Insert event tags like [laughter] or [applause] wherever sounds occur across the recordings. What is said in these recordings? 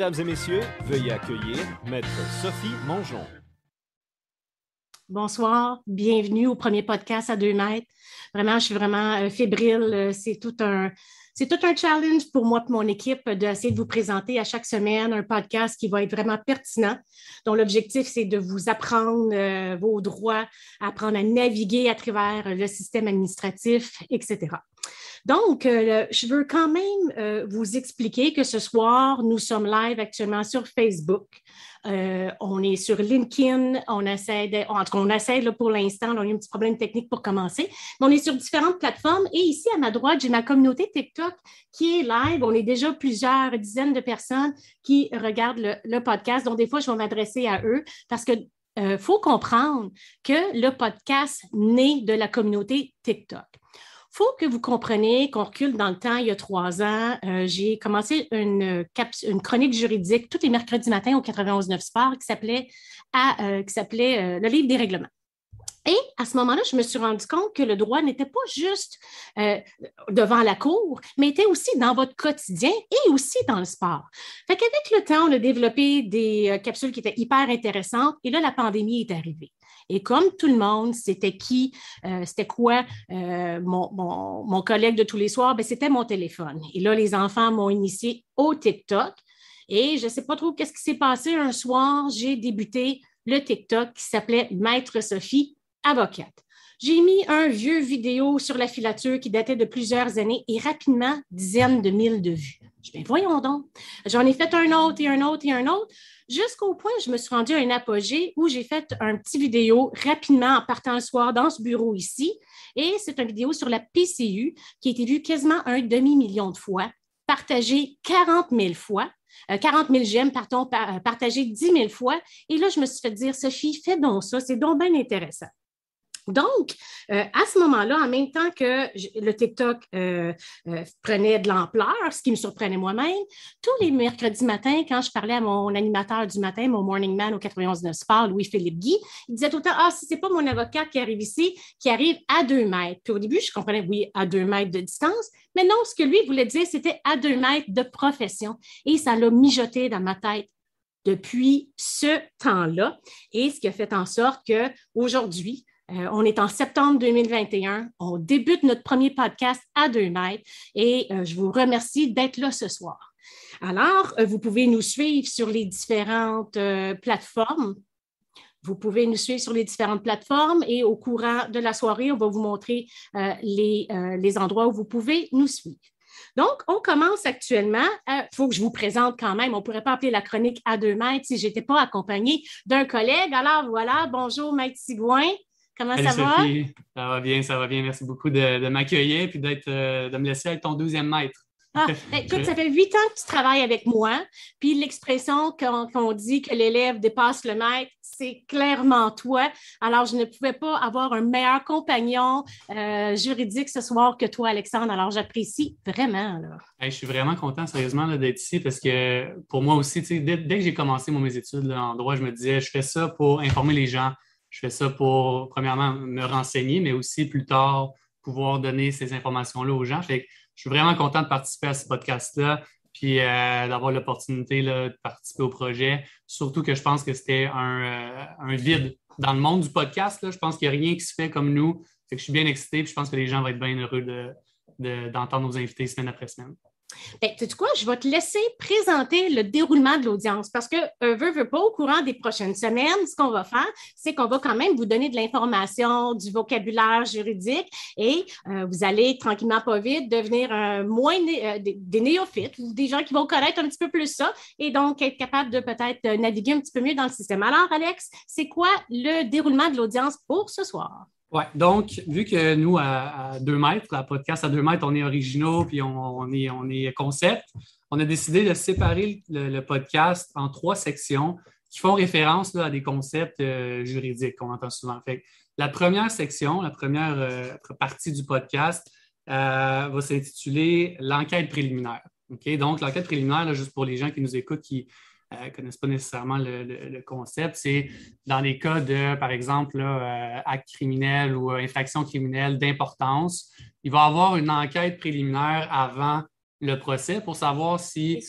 Mesdames et messieurs, veuillez accueillir Maître Sophie Mongeon. Bonsoir, bienvenue au premier podcast à deux mètres. Vraiment, je suis vraiment euh, fébrile. Euh, c'est tout un, c'est tout un challenge pour moi et mon équipe d'essayer de vous présenter à chaque semaine un podcast qui va être vraiment pertinent, dont l'objectif, c'est de vous apprendre euh, vos droits, apprendre à naviguer à travers le système administratif, etc. Donc, euh, je veux quand même euh, vous expliquer que ce soir, nous sommes live actuellement sur Facebook. Euh, on est sur LinkedIn, on essaie de, en tout cas, on essaie pour l'instant, on a eu un petit problème technique pour commencer, mais on est sur différentes plateformes et ici à ma droite, j'ai ma communauté TikTok qui est live. On est déjà plusieurs dizaines de personnes qui regardent le, podcast, donc des fois, je vais m'adresser à eux parce que il faut comprendre que le podcast naît de la communauté TikTok faut que vous compreniez qu'on recule dans le temps, il y a trois ans. Euh, j'ai commencé une, une, chronique juridique tous les mercredis matins au 91.9 Sport qui s'appelait euh, euh, Le livre des règlements. Et à ce moment-là, je me suis rendu compte que le droit n'était pas juste devant la cour, mais était aussi dans votre quotidien et aussi dans le sport. Fait qu'avec le temps, on a développé des capsules qui étaient hyper intéressantes et là, la pandémie est arrivée. Et comme tout le monde, c'était qui, euh, c'était quoi euh, mon, collègue de tous les soirs, ben, c'était mon téléphone. Et là, les enfants m'ont initié au TikTok. Et je ne sais pas trop qu'est-ce qui s'est passé. Un soir, j'ai débuté le TikTok qui s'appelait Maître Sophie, avocate. J'ai mis un vieux vidéo sur la filature qui datait de plusieurs années et rapidement, dizaines de mille de vues. Je dis, ben, voyons donc. J'en ai fait un autre et un autre et un autre jusqu'au point où je me suis rendue à un apogée où j'ai fait un petit vidéo rapidement en partant le soir dans ce bureau ici. Et c'est une vidéo sur la PCU qui a été vue quasiment un demi-million de fois, partagée 40 000 fois. 40 000 j'aime, pardon, partagée 10 000 fois. Et là, je me suis fait dire, Sophie, fais donc ça, c'est donc bien intéressant. Donc, euh, à ce moment-là, en même temps que le TikTok euh, euh, prenait de l'ampleur, ce qui me surprenait moi-même, tous les mercredis matins, quand je parlais à mon animateur du matin, mon morning man au 91.9 Sport, Louis-Philippe Guy, il disait tout le temps Ah, si ce n'est pas mon avocat qui arrive ici, qui arrive à deux mètres. Puis au début, je comprenais, oui, à deux mètres de distance, mais non, ce que lui voulait dire, c'était à deux mètres de profession. Et ça l'a mijoté dans ma tête depuis ce temps-là et ce qui a fait en sorte qu'aujourd'hui, euh, on est en septembre 2021. On débute notre premier podcast à deux mètres et euh, je vous remercie d'être là ce soir. Alors, euh, vous pouvez nous suivre sur les différentes plateformes. Vous pouvez nous suivre sur les différentes plateformes et au courant de la soirée, on va vous montrer les, les endroits où vous pouvez nous suivre. Donc, on commence actuellement. Il faut que je vous présente quand même. On ne pourrait pas appeler la chronique à deux mètres si je n'étais pas accompagnée d'un collègue. Alors voilà, bonjour, Maître Sigouin. Comment ça va? Ça va bien, ça va bien. Merci beaucoup de, m'accueillir et euh, de me laisser être ton deuxième maître. Ah, [laughs] ben, écoute, ça fait huit ans que tu travailles avec moi, puis l'expression qu'on dit que l'élève dépasse le maître, c'est clairement toi. Alors, je ne pouvais pas avoir un meilleur compagnon euh, juridique ce soir que toi, Alexandre. Alors, j'apprécie vraiment. je suis vraiment content, sérieusement, d'être ici parce que pour moi aussi, dès, dès, que j'ai commencé mes études en droit, je me disais, je fais ça pour informer les gens je fais ça pour, premièrement, me renseigner, mais aussi plus tard, pouvoir donner ces informations-là aux gens. Fait je suis vraiment content de participer à ce podcast-là, puis euh, d'avoir l'opportunité de participer au projet. Surtout que je pense que c'était un, euh, vide dans le monde du podcast. Je pense qu'il n'y a rien qui se fait comme nous. Fait que je suis bien excité, puis je pense que les gens vont être bien heureux d'entendre nos invités semaine après semaine. Bien, tu sais quoi, je vais te laisser présenter le déroulement de l'audience parce que, euh, veut, veut pas, au courant des prochaines semaines, ce qu'on va faire, c'est qu'on va quand même vous donner de l'information, du vocabulaire juridique et euh, vous allez tranquillement, pas vite, devenir un moins euh, des, néophytes ou des gens qui vont connaître un petit peu plus ça et donc être capable de peut-être naviguer un petit peu mieux dans le système. Alors, Alex, c'est quoi le déroulement de l'audience pour ce soir? Oui, donc, vu que nous, à, deux mètres, la podcast à deux mètres, on est originaux puis on, est, on est concept, on a décidé de séparer le, podcast en trois sections qui font référence à des concepts euh, juridiques qu'on entend souvent. Fait la première section, la première euh, partie du podcast euh, va s'intituler l'enquête préliminaire. Donc, l'enquête préliminaire, juste pour les gens qui nous écoutent, qui ne euh, connaissent pas nécessairement le, concept. C'est dans les cas de, par exemple, là, euh, acte criminel ou euh, infraction criminelle d'importance, il va y avoir une enquête préliminaire avant le procès pour savoir si,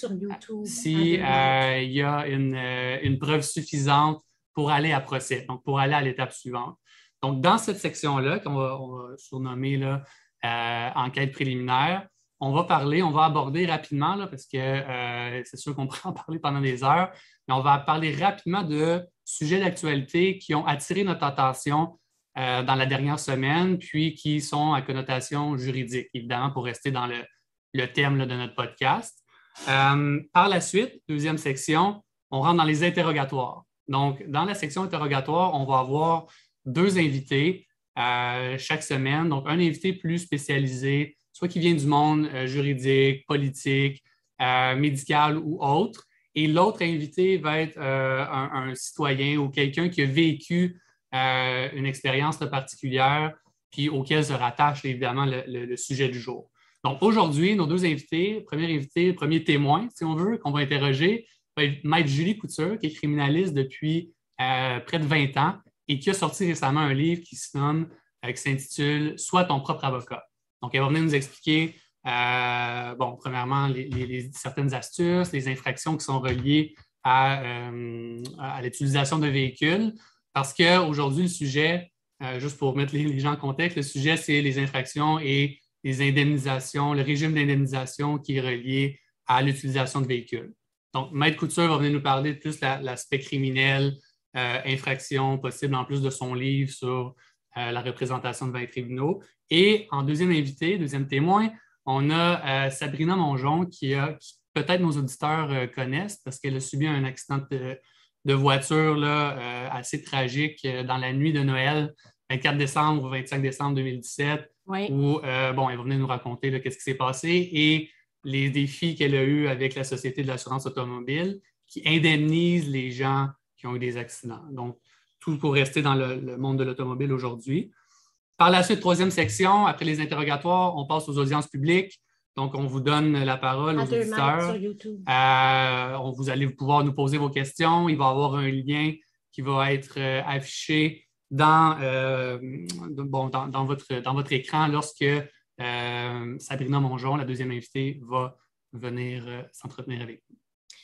si euh, il y a une, une, preuve suffisante pour aller à procès, donc pour aller à l'étape suivante. Donc, dans cette section-là, qu'on va, va, surnommer là, euh, enquête préliminaire, on va parler, on va aborder rapidement, parce que c'est sûr qu'on [laughs] pourrait en parler pendant des heures, mais on va parler rapidement de sujets d'actualité qui ont attiré notre attention dans la dernière semaine, puis qui sont à connotation juridique, évidemment, pour rester dans le, thème de notre podcast. Euh, par la suite, deuxième section, on rentre dans les interrogatoires. Donc, dans la section interrogatoire, on va avoir deux invités euh, chaque semaine. Donc, un invité plus spécialisé, soit qui vient du monde euh, juridique, politique, médical ou autre. Et l'autre invité va être un, citoyen ou quelqu'un qui a vécu une expérience particulière, puis auquel se rattache évidemment le sujet du jour. Donc, aujourd'hui, nos deux invités, premier invité, premier témoin, si on veut, qu'on va interroger, va être Maître Julie Couture, qui est criminaliste depuis euh, près de 20 ans et qui a sorti récemment un livre qui euh, qui s'intitule Sois ton propre avocat. Donc, elle va venir nous expliquer, euh, bon, premièrement, les, certaines astuces, les infractions qui sont reliées à, à l'utilisation de véhicules, parce qu'aujourd'hui, le sujet, juste pour mettre les, gens en contexte, le sujet, c'est les infractions et les indemnisations, le régime d'indemnisation qui est relié à l'utilisation de véhicules. Donc, Maître Couture va venir nous parler de plus l'aspect criminel, euh, infraction possible en plus de son livre sur euh, la représentation devant les tribunaux. Et en deuxième invité, deuxième témoin, on a euh, Sabrina Mongeon qui, a, peut-être nos auditeurs connaissent parce qu'elle a subi un accident de, voiture là, assez tragique dans la nuit de Noël, 24 décembre ou 25 décembre 2017 où, euh, bon, elle venir nous raconter qu'est-ce qui s'est passé et les défis qu'elle a eus avec la Société de l'assurance automobile qui indemnise les gens qui ont eu des accidents. Donc, tout pour rester dans le, monde de l'automobile aujourd'hui. Par la suite, troisième section, après les interrogatoires, on passe aux audiences publiques. Donc, on vous donne la parole aux auditeurs. Euh, on, vous allez pouvoir nous poser vos questions. Il va y avoir un lien qui va être euh, affiché dans, euh, bon, dans, votre, dans votre écran lorsque Sabrina Mongeon, la deuxième invitée, va venir s'entretenir avec vous.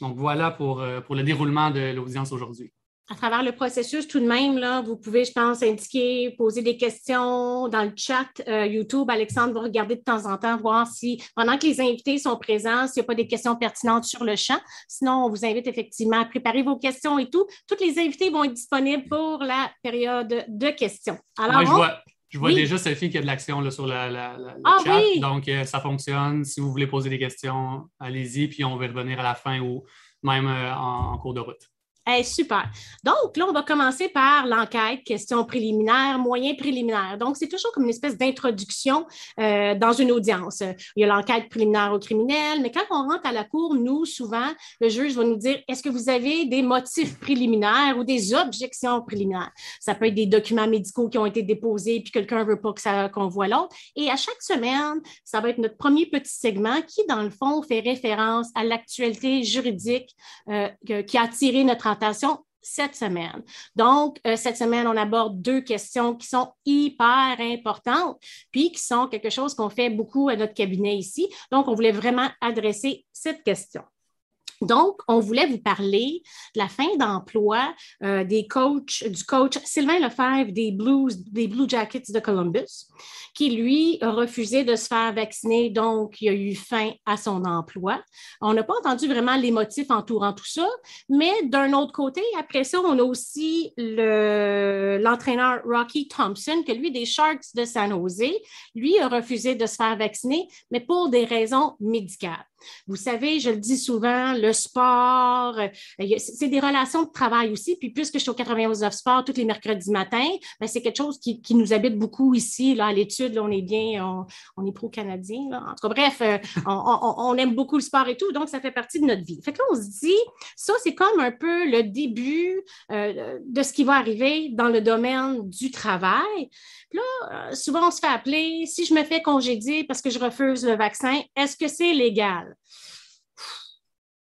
Donc voilà pour, pour le déroulement de l'audience aujourd'hui à travers le processus, tout de même, là, vous pouvez, je pense, indiquer, poser des questions dans le chat euh, YouTube. Alexandre va regarder de temps en temps, voir si, pendant que les invités sont présents, s'il n'y a pas des questions pertinentes sur le champ. Sinon, on vous invite effectivement à préparer vos questions et tout. Toutes les invités vont être disponibles pour la période de questions. Alors, je vois, je vois déjà Sophie qui a de l'action sur la, le ah chat. Donc, euh, ça fonctionne. Si vous voulez poser des questions, allez-y, puis on va revenir à la fin ou même euh, en cours de route super. Donc, là, on va commencer par l'enquête, question préliminaire, moyen préliminaire. Donc, c'est toujours comme une espèce d'introduction euh, dans une audience. Il y a l'enquête préliminaire au criminel, mais quand on rentre à la cour, nous, souvent, le juge va nous dire est-ce que vous avez des motifs préliminaires ou des objections préliminaires? Ça peut être des documents médicaux qui ont été déposés puis quelqu'un ne veut pas qu'on voit l'autre. Et à chaque semaine, ça va être notre premier petit segment qui, dans le fond, fait référence à l'actualité juridique euh, qui a attiré notre cette semaine. Donc, euh, cette semaine, on aborde deux questions qui sont hyper importantes, puis qui sont quelque chose qu'on fait beaucoup à notre cabinet ici. Donc, on voulait vraiment adresser cette question. Donc, on voulait vous parler de la fin d'emploi euh, des coachs, du coach Sylvain Lefebvre des Blues, des Blue Jackets de Columbus, qui, lui, a refusé de se faire vacciner, donc il a eu fin à son emploi. On n'a pas entendu vraiment les motifs entourant tout ça, mais d'un autre côté, après ça, on a aussi l'entraîneur Rocky Thompson, que lui, des Sharks de San Jose, lui a refusé de se faire vacciner, mais pour des raisons médicales. Vous savez, je le dis souvent, sport, euh, c'est des relations de travail aussi. Puis puisque je suis au 91 of Sport tous les mercredis matins, ben, c'est quelque chose qui, nous habite beaucoup ici. Là, à l'étude, on est bien, on, est pro-canadien. En tout cas, bref, euh, on, aime beaucoup le sport et tout, donc ça fait partie de notre vie. Fait que là, on se dit, ça, c'est comme un peu le début euh, de ce qui va arriver dans le domaine du travail. Puis là, souvent, on se fait appeler, si je me fais congédier parce que je refuse le vaccin, est-ce que c'est légal?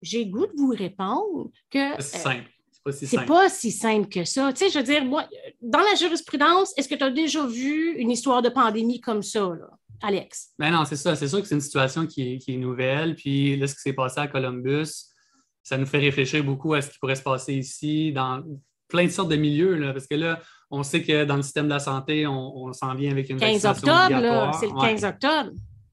J'ai goût de vous répondre que. C'est simple. C'est pas, si simple que ça. Tu sais, je veux dire, moi, dans la jurisprudence, est-ce que tu as déjà vu une histoire de pandémie comme ça? Alex? Ben non, c'est ça. C'est sûr que c'est une situation qui est, nouvelle. Puis là, ce qui s'est passé à Columbus, ça nous fait réfléchir beaucoup à ce qui pourrait se passer ici dans plein de sortes de milieux. Là, parce que là, on sait que dans le système de la santé, on, s'en vient avec une 15 octobre, c'est le 15 octobre.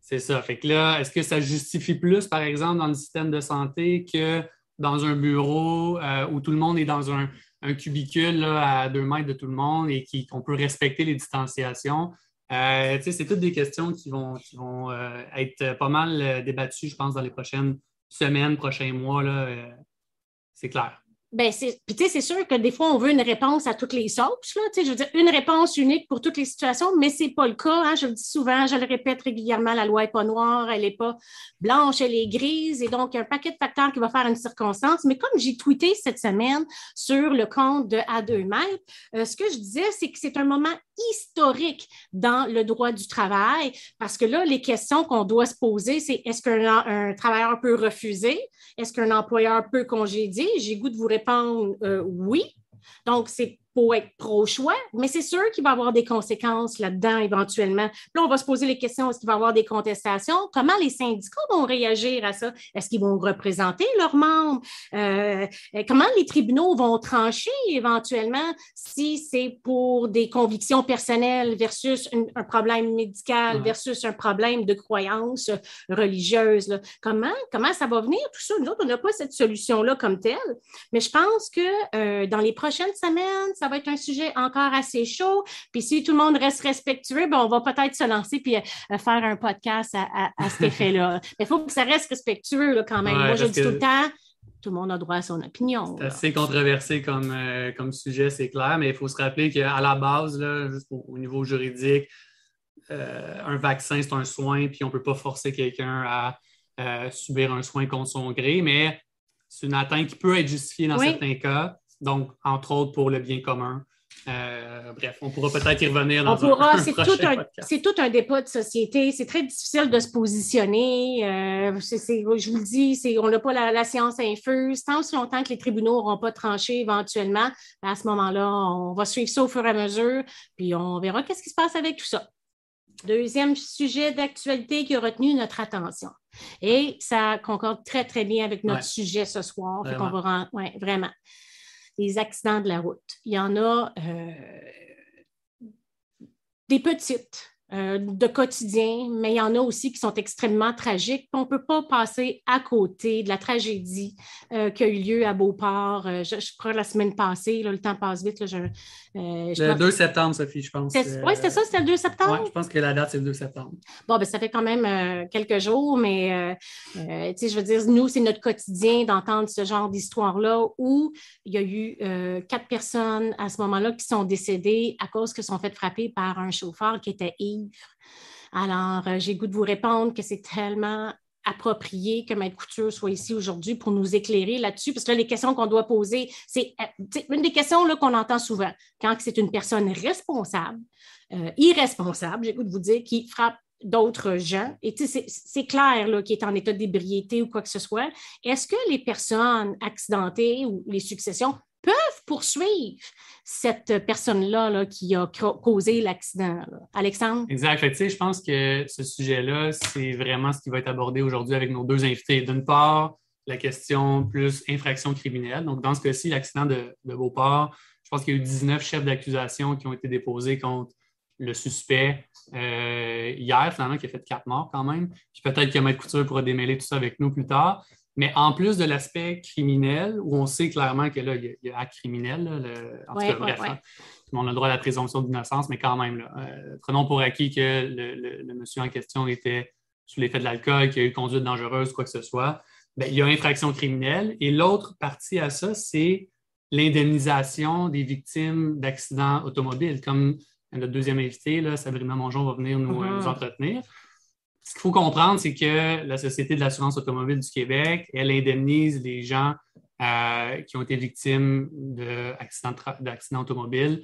C'est ça. Fait que là, est-ce que ça justifie plus, par exemple, dans le système de santé que dans un bureau euh, où tout le monde est dans un, cubicule à deux mètres de tout le monde et qu'on peut respecter les distanciations? Euh, c'est toutes des questions qui vont, vont euh, être pas mal débattues, je pense, dans les prochaines semaines, prochains mois. c'est clair. Ben, c'est, tu sais, c'est sûr que des fois, on veut une réponse à toutes les sauces, là, tu je veux dire, une réponse unique pour toutes les situations, mais c'est pas le cas, hein, je le dis souvent, je le répète régulièrement, la loi n'est pas noire, elle n'est pas blanche, elle est grise, et donc, il y a un paquet de facteurs qui va faire une circonstance, mais comme j'ai tweeté cette semaine sur le compte de A2 mètres, euh, ce que je disais, c'est que c'est un moment historique dans le droit du travail, parce que là, les questions qu'on doit se poser, c'est est-ce qu'un travailleur peut refuser? Est-ce qu'un employeur peut congédier? J'ai goût de vous répondre euh, oui. Donc, c'est pour être pro-choix, mais c'est sûr qu'il va y avoir des conséquences là-dedans éventuellement. Là, on va se poser les questions, est-ce qu'il va y avoir des contestations? Comment les syndicats vont réagir à ça? Est-ce qu'ils vont représenter leurs membres? Euh, comment les tribunaux vont trancher éventuellement si c'est pour des convictions personnelles versus un problème médical versus un problème de croyance religieuse? Comment, comment ça va venir tout ça? Nous autres, on n'a pas cette solution-là comme telle, mais je pense que euh, dans les prochaines semaines, ça va être un sujet encore assez chaud. Puis si tout le monde reste respectueux, ben, on va peut-être se lancer puis euh, faire un podcast à, cet [laughs] effet-là. Mais il faut que ça reste respectueux quand même. Moi, je dis tout le temps, tout le monde a droit à son opinion. C'est assez controversé comme, euh, comme sujet, c'est clair, mais il faut se rappeler qu'à la base, là, juste au, niveau juridique, euh, un vaccin, c'est un soin, puis on ne peut pas forcer quelqu'un à subir un soin contre son gré, mais c'est une atteinte qui peut être justifiée dans certains cas donc entre autres pour le bien commun. Euh, bref, on pourra peut-être y revenir dans on pourra, [laughs] c'est tout un, C'est tout un débat de société. C'est très difficile de se positionner. Euh, je vous le dis, on n'a pas la, science infuse. Tant aussi longtemps que les tribunaux n'auront pas tranché éventuellement, à ce moment-là, on va suivre ça au fur et à mesure, puis on verra qu'est-ce qui se passe avec tout ça. Deuxième sujet d'actualité qui a retenu notre attention. Et ça concorde très, très bien avec notre sujet ce soir. Vraiment. va ouais, vraiment les accidents de la route. Il y en a euh, des petites euh, de quotidien, mais il y en a aussi qui sont extrêmement tragiques. On ne peut pas passer à côté de la tragédie euh, qui a eu lieu à Beauport. Euh, je, crois la semaine passée, le temps passe vite. le 2 septembre, Sophie, je pense. Oui, c'était ça, c'était le 2 septembre? Oui, je pense que la date, c'est le 2 septembre. Bon, ben, ça fait quand même quelques jours, mais je veux dire, nous, c'est notre quotidien d'entendre ce genre d'histoire-là où il y a eu quatre personnes à ce moment-là qui sont décédées à cause que sont faites frapper par un chauffeur qui était ivre alors, euh, j'ai goût de vous répondre que c'est tellement approprié que Maître Couture soit ici aujourd'hui pour nous éclairer là-dessus, parce que là, les questions qu'on doit poser, c'est euh, une des questions qu'on entend souvent, quand c'est une personne responsable, euh, irresponsable, j'ai goût de vous dire, qui frappe d'autres gens, et c'est clair qu'il est en état d'ébriété ou quoi que ce soit, est-ce que les personnes accidentées ou les successions poursuivre cette personne-là qui a causé l'accident. Alexandre? Exact. je pense que ce sujet-là, c'est vraiment ce qui va être abordé aujourd'hui avec nos deux invités. D'une part, la question plus infraction criminelle. Donc, dans ce cas-ci, l'accident de, Beauport, je pense qu'il y a eu 19 chefs d'accusation qui ont été déposés contre le suspect euh, hier, finalement, qui a fait quatre morts quand même. Puis peut-être que Maître Couture pourra démêler tout ça avec nous plus tard. Mais en plus de l'aspect criminel, où on sait clairement que là, il y a, acte criminel, en tout cas, bref, hein, monde a le droit à la présomption d'innocence, mais quand même, euh, prenons pour acquis que le, monsieur en question était sous l'effet de l'alcool, qu'il a eu conduite dangereuse, quoi que ce soit. Bien, il y a infraction criminelle. Et l'autre partie à ça, c'est l'indemnisation des victimes d'accidents automobiles, comme notre deuxième invité, là, Sabrina Mongeon, va venir nous, uh-huh. nous entretenir ce qu'il faut comprendre, c'est que la Société de l'assurance automobile du Québec, elle indemnise les gens euh, qui ont été victimes d'accidents automobiles,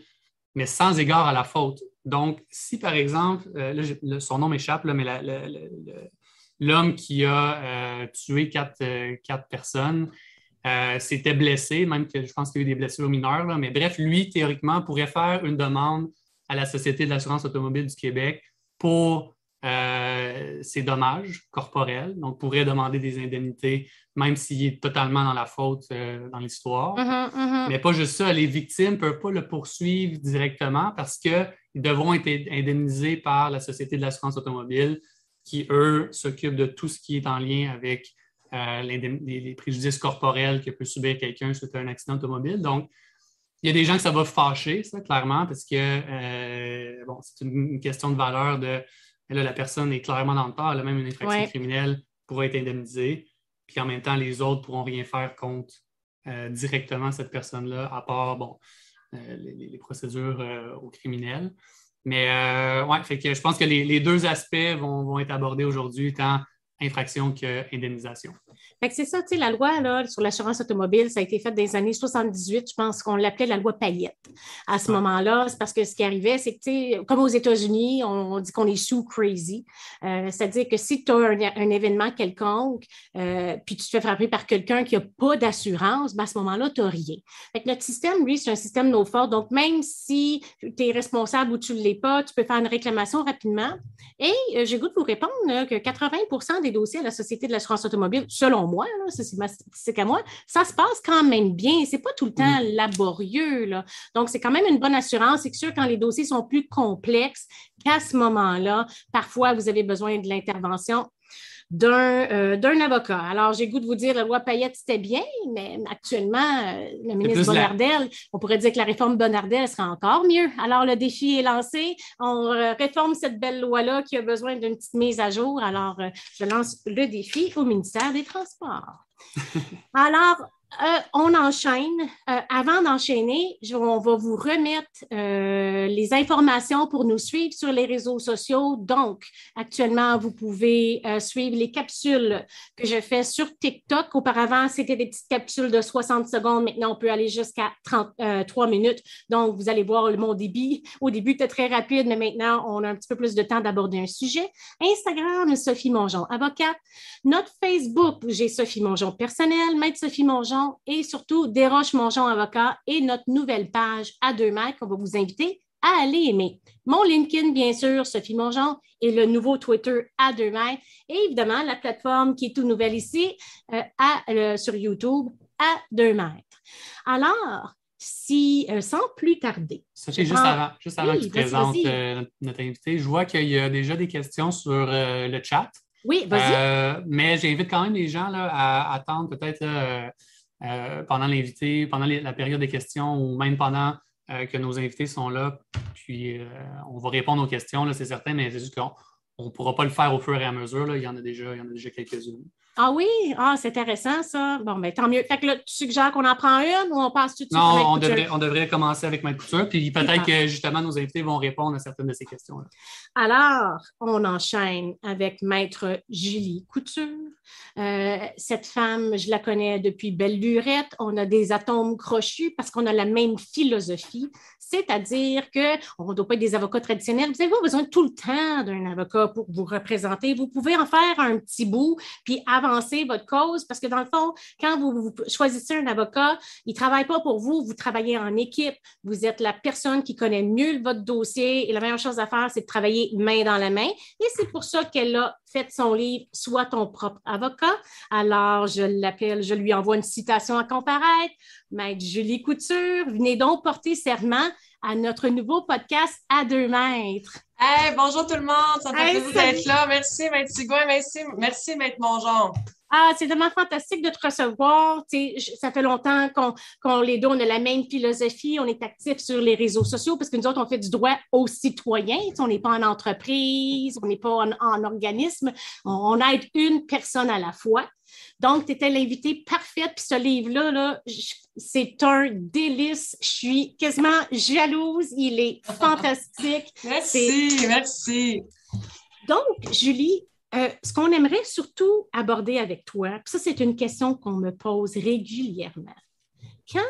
mais sans égard à la faute. Donc, si par exemple, euh, son nom m'échappe, mais l'homme qui a euh, tué quatre, personnes s'était blessé, même que je pense qu'il y a eu des blessures mineures, mais bref, lui, théoriquement, pourrait faire une demande à la Société de l'assurance automobile du Québec pour euh, c'est dommage corporel, donc pourrait demander des indemnités, même s'il est totalement dans la faute euh, dans l'histoire. Mhm, mhm. Mais pas juste ça, les victimes ne peuvent pas le poursuivre directement parce qu'ils devront être indemnisés par la Société de l'assurance automobile qui, eux, s'occupent de tout ce qui est en lien avec euh, les, préjudices corporels que peut subir quelqu'un suite à un accident automobile. Donc, il y a des gens que ça va fâcher, ça, clairement, parce que bon, c'est une, question de valeur de là, la personne est clairement dans le tort, elle a même une infraction criminelle pour être indemnisée. Puis en même temps, les autres ne pourront rien faire contre euh, directement cette personne-là, à part bon, euh, les, procédures euh, aux criminels. Mais ouais, fait que je pense que les, deux aspects vont, vont être abordés aujourd'hui, tant infraction qu'indemnisation. C'est ça, tu sais, la loi là, sur l'assurance automobile, ça a été fait dans les années 78, je pense qu'on l'appelait la loi Payette. À ce moment-là, c'est parce que ce qui arrivait, c'est que, comme aux États-Unis, on, dit qu'on est sous crazy. Euh, c'est-à-dire que si tu as un, événement quelconque, euh, puis tu te fais frapper par quelqu'un qui n'a pas d'assurance, ben, à ce moment-là, tu n'as rien. Fait notre système, lui, c'est un système no fort. Donc, même si tu es responsable ou tu ne l'es pas, tu peux faire une réclamation rapidement. Et euh, j'ai goût de vous répondre que 80% des dossiers à la Société de l'assurance automobile, selon moi, c'est qu'à moi, ça se passe quand même bien. Ce n'est pas tout le temps laborieux. Là. Donc, c'est quand même une bonne assurance. C'est sûr, quand les dossiers sont plus complexes, qu'à ce moment-là, parfois, vous avez besoin de l'intervention euh, d'un avocat. Alors, j'ai goût de vous dire, la loi Payette, c'était bien, mais actuellement, euh, le ministre Bonardel, on pourrait dire que la réforme Bonardel sera encore mieux. Alors, le défi est lancé. On euh, réforme cette belle loi-là qui a besoin d'une petite mise à jour. Alors, je lance le défi au ministère des Transports. [laughs] Alors, euh, on enchaîne. Euh, avant d'enchaîner, on va vous remettre euh, les informations pour nous suivre sur les réseaux sociaux. Donc, actuellement, vous pouvez suivre les capsules que je fais sur TikTok. Auparavant, c'était des petites capsules de 60 secondes. Maintenant, on peut aller jusqu'à 33 minutes. Donc, vous allez voir mon débit. Au début, c'était très rapide, mais maintenant, on a un petit peu plus de temps d'aborder un sujet. Instagram, Sophie Mongeon, avocate. Notre Facebook, j'ai Sophie Mongeon personnel, Maître Sophie Mongeon et surtout Desroches Mongeon Avocat et notre nouvelle page à deux mètres qu'on va vous inviter à aller aimer. Mon LinkedIn, bien sûr, Sophie Mongeon, et le nouveau Twitter à deux mètres. Et évidemment, la plateforme qui est tout nouvelle ici, euh, à, sur YouTube, à deux mètres. Alors, si, euh, sans plus tarder. Sophie, juste avant, juste avant que tu présentes euh, notre invité, je vois qu'il y a déjà des questions sur le chat. Oui, vas-y. mais j'invite quand même les gens là, à attendre peut-être euh, pendant l'invité, pendant la période des questions ou même pendant euh, que nos invités sont là. Puis euh, on va répondre aux questions, c'est certain, mais c'est juste qu'on ne pourra pas le faire au fur et à mesure. Il y en a déjà, il y en a déjà quelques-unes. Ah oui? Ah, c'est intéressant, ça. Bon, mais ben, tant mieux. Fait que là, tu suggères qu'on en prend une ou on passe tout de suite Non, on devrait, on devrait commencer avec Maître Couture, puis peut-être que justement nos invités vont répondre à certaines de ces questions-là. Alors, on enchaîne avec Maître Julie Couture. Euh, cette femme, je la connais depuis belle lurette. On a des atomes crochus parce qu'on a la même philosophie, c'est-à-dire qu'on ne doit pas être des avocats traditionnels. Vous avez besoin tout le temps d'un avocat pour vous représenter. Vous pouvez en faire un petit bout, puis avancer votre cause, parce que dans le fond, quand vous, choisissez un avocat, il ne travaille pas pour vous, vous travaillez en équipe. Vous êtes la personne qui connaît mieux votre dossier et la meilleure chose à faire, c'est de travailler main dans la main. Et c'est pour ça qu'elle a fait son livre Sois ton propre avocat. Alors, je l'appelle, je lui envoie une citation à comparaître. Maître Julie Couture, venez donc porter serment à notre nouveau podcast à deux mètres. Hey, bonjour tout le monde, ça me fait plaisir d'être là. Merci, Maître Sigouin, merci, merci, Maître Mongeon. Ah, c'est vraiment fantastique de te recevoir. ça fait longtemps qu'on les deux, on a la même philosophie, on est actifs sur les réseaux sociaux parce que nous autres, on fait du droit aux citoyens. on n'est pas en entreprise, on n'est pas en, organisme. On, aide une personne à la fois. Donc, tu étais l'invité parfaite. Puis ce livre-là, -là, c'est un délice. Je suis quasiment jalouse. Il est [laughs] fantastique. merci, merci. Donc, Julie, euh, ce qu'on aimerait surtout aborder avec toi, ça c'est une question qu'on me pose régulièrement. Quand,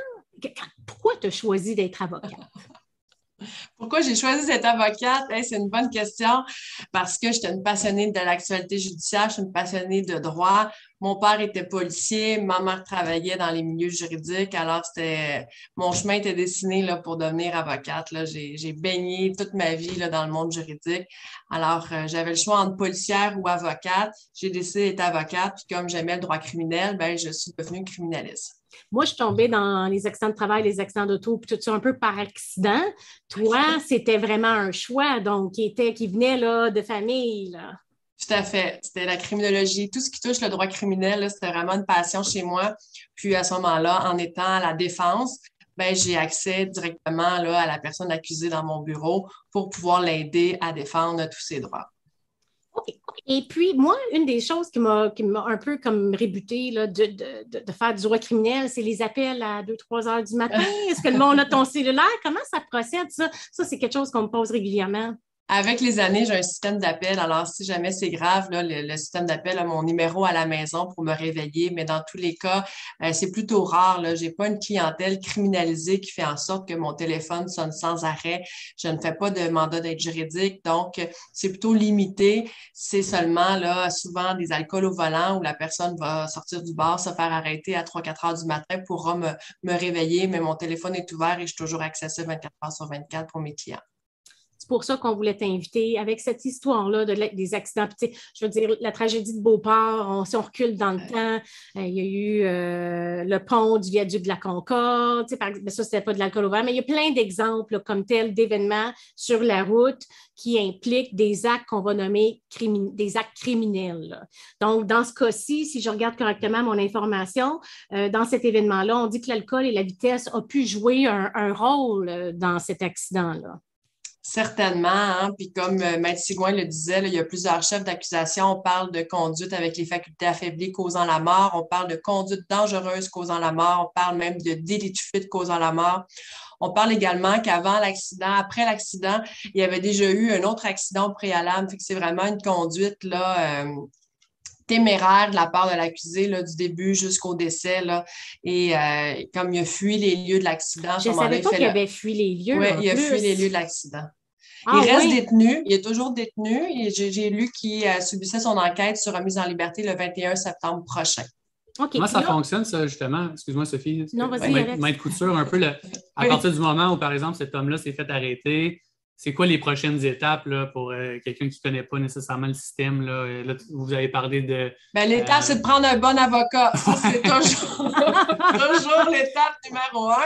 pourquoi tu as choisi d'être avocate? Pourquoi j'ai choisi cette avocate? c'est une bonne question parce que j'étais une passionnée de l'actualité judiciaire, je suis une passionnée de droit. Mon père était policier, ma mère travaillait dans les milieux juridiques, alors mon chemin était dessiné pour devenir avocate. J'ai baigné toute ma vie dans le monde juridique. Alors, euh, j'avais le choix entre policière ou avocate. J'ai décidé d'être avocate, puis comme j'aimais le droit criminel, ben, je suis devenue criminaliste. Moi, je suis tombée dans les accidents de travail, les accidents d'auto, puis tout ça un peu par accident. Toi, c'était vraiment un choix, donc, qui, était, qui venait là, de famille. Là. Tout à fait. C'était la criminologie. Tout ce qui touche le droit criminel, c'était vraiment une passion chez moi. Puis à ce moment-là, en étant à la défense, ben, j'ai accès directement là, à la personne accusée dans mon bureau pour pouvoir l'aider à défendre tous ses droits. Et puis, moi, une des choses qui m'a un peu comme rébuté là, de, de, faire du droit criminel, c'est les appels à 2-3 heures du matin. Est-ce que le monde a ton cellulaire? Comment ça procède, ça? Ça, c'est quelque chose qu'on me pose régulièrement. Avec les années, j'ai un système d'appel. Alors, si jamais c'est grave, là, le, système d'appel a mon numéro à la maison pour me réveiller. Mais dans tous les cas, euh, c'est plutôt rare. Je n'ai pas une clientèle criminalisée qui fait en sorte que mon téléphone sonne sans arrêt. Je ne fais pas de mandat d'aide juridique. Donc, c'est plutôt limité. C'est seulement là, souvent des alcools au volant où la personne va sortir du bar, se faire arrêter à 3-4 heures du matin, pour me, me réveiller. Mais mon téléphone est ouvert et je suis toujours accessible 24 heures sur 24 pour mes clients. C'est pour ça qu'on voulait t'inviter avec cette histoire-là de, des accidents. je veux dire, la tragédie de Beauport, on, si on recule dans le temps, euh, il y a eu euh, le pont du viaduc de la Concorde. Par, ben, ça, ce n'était pas de l'alcool ouvert, mais il y a plein d'exemples comme tel d'événements sur la route qui impliquent des actes qu'on va nommer des actes criminels. Donc, dans ce cas-ci, si je regarde correctement mon information, euh, dans cet événement-là, on dit que l'alcool et la vitesse ont pu jouer un rôle dans cet accident-là. Certainement, hein? puis comme euh, Maître Sigouin le disait, il y a plusieurs chefs d'accusation. On parle de conduite avec les facultés affaiblies causant la mort, on parle de conduite dangereuse causant la mort, on parle même de délit de fuite causant la mort. On parle également qu'avant l'accident, après l'accident, il y avait déjà eu un autre accident préalable, c'est vraiment une conduite là, euh, téméraire de la part de l'accusé du début jusqu'au décès. Là. Et euh, comme il a fui les lieux de l'accident, je ne savais pas qu'il avait fui les lieux. Oui, il a fui les lieux de l'accident. Ah il reste détenu, il est toujours détenu. Et j'ai lu qu'il euh, subissait son enquête sur remise en liberté le 21 septembre prochain. Comment ça fonctionne, ça, justement? Excuse-moi, Sophie. Non, vas-y. Maître Couture, un peu, à partir du moment où, par exemple, cet homme-là s'est fait arrêter, c'est quoi les prochaines étapes là, pour euh, quelqu'un qui ne connaît pas nécessairement le système? Là? Euh, vous avez parlé de. Ben, l'étape, c'est de prendre un bon avocat. Ça, c'est toujours, [laughs] toujours l'étape numéro un.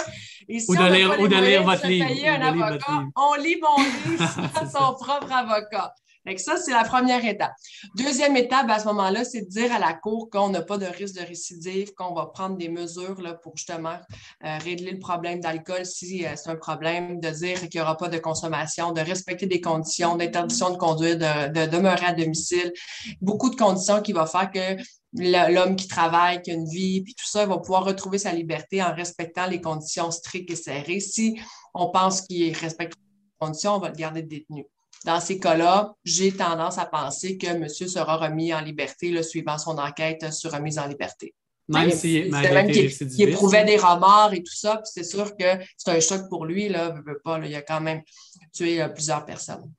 ou de lire, ou de lire votre livre. Un avocat, on lit mon [laughs] livre, son propre avocat ça, c'est la première étape. Deuxième étape, à ce moment-là, c'est de dire à la Cour qu'on n'a pas de risque de récidive, qu'on va prendre des mesures là, pour justement euh, régler le problème d'alcool si euh, c'est un problème, de dire qu'il n'y aura pas de consommation, de respecter des conditions, d'interdiction de conduire, de, demeurer à domicile. Beaucoup de conditions qui vont faire que l'homme qui travaille, qui a une vie, puis tout ça, va pouvoir retrouver sa liberté en respectant les conditions strictes et serrées. Si on pense qu'il respecte les conditions, on va le garder détenu. Dans ces cas-là, j'ai tendance à penser que monsieur sera remis en liberté le suivant son enquête sur remise en liberté. Même si il, éprouvait des remords et tout ça, puis c'est sûr que c'est un choc pour lui, là, pas, il a quand même tué euh, plusieurs personnes.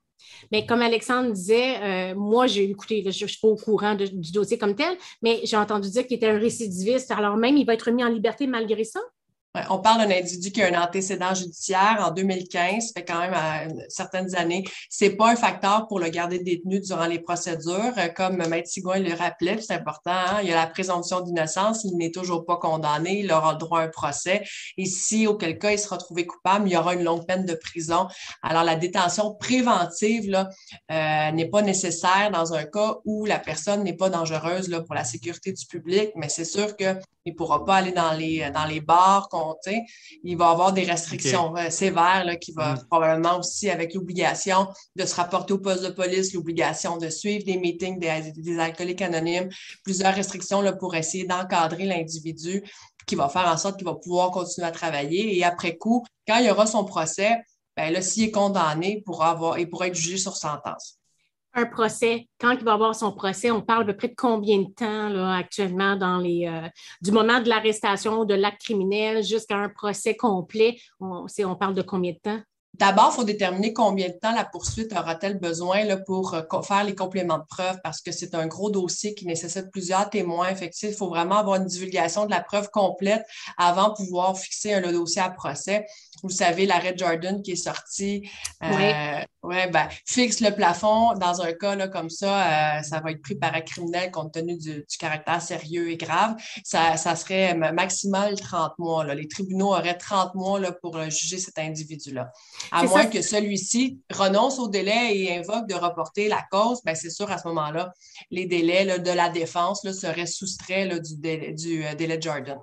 Mais comme Alexandre disait, euh, moi, j'ai écouté, je ne suis pas au courant du dossier comme tel, mais j'ai entendu dire qu'il était un récidiviste. Alors même, il va être remis en liberté malgré ça? On parle d'un individu qui a un antécédent judiciaire en 2015, fait quand même à certaines années. C'est pas un facteur pour le garder détenu durant les procédures. Comme Maître Sigouin le rappelait, c'est important, hein. il y a la présomption d'innocence, il n'est toujours pas condamné, il aura le droit à un procès. Et si, auquel cas, il sera trouvé coupable, il y aura une longue peine de prison. Alors, la détention préventive euh, n'est pas nécessaire dans un cas où la personne n'est pas dangereuse pour la sécurité du public, mais c'est sûr qu'il ne pourra pas aller dans les bars, il va avoir des restrictions euh, sévères là, qui va mm. probablement aussi avec l'obligation de se rapporter au poste de police, l'obligation de suivre des meetings des, alcooliques anonymes, plusieurs restrictions là, pour essayer d'encadrer l'individu qui va faire en sorte qu'il va pouvoir continuer à travailler. Et après coup, quand il y aura son procès, ben là, s'il est condamné, pourra, avoir, il pourra être jugé sur sentence un procès, quand il va avoir son procès, on parle de près de combien de temps là, actuellement dans les euh, du moment de l'arrestation de l'acte criminel jusqu'à un procès complet, on, parle de combien de temps? D'abord, il faut déterminer combien de temps la poursuite aura-t-elle besoin là, pour euh, faire les compléments de preuve parce que c'est un gros dossier qui nécessite plusieurs témoins. Effectivement, il faut vraiment avoir une divulgation de la preuve complète avant de pouvoir fixer le dossier à procès. Vous savez, l'arrêt Jordan qui est sorti, euh, ouais, ben, fixe le plafond. Dans un cas là, comme ça, euh, ça va être pris par un criminel compte tenu du, caractère sérieux et grave. Ça, ça serait maximal 30 mois. Là. Les tribunaux auraient 30 mois là, pour juger cet individu-là. À moins que celui-ci renonce au délai et invoque de reporter la cause, ben c'est sûr, à ce moment-là, les délais de la défense là, seraient soustraits du, délai, du euh, délai de Jordan.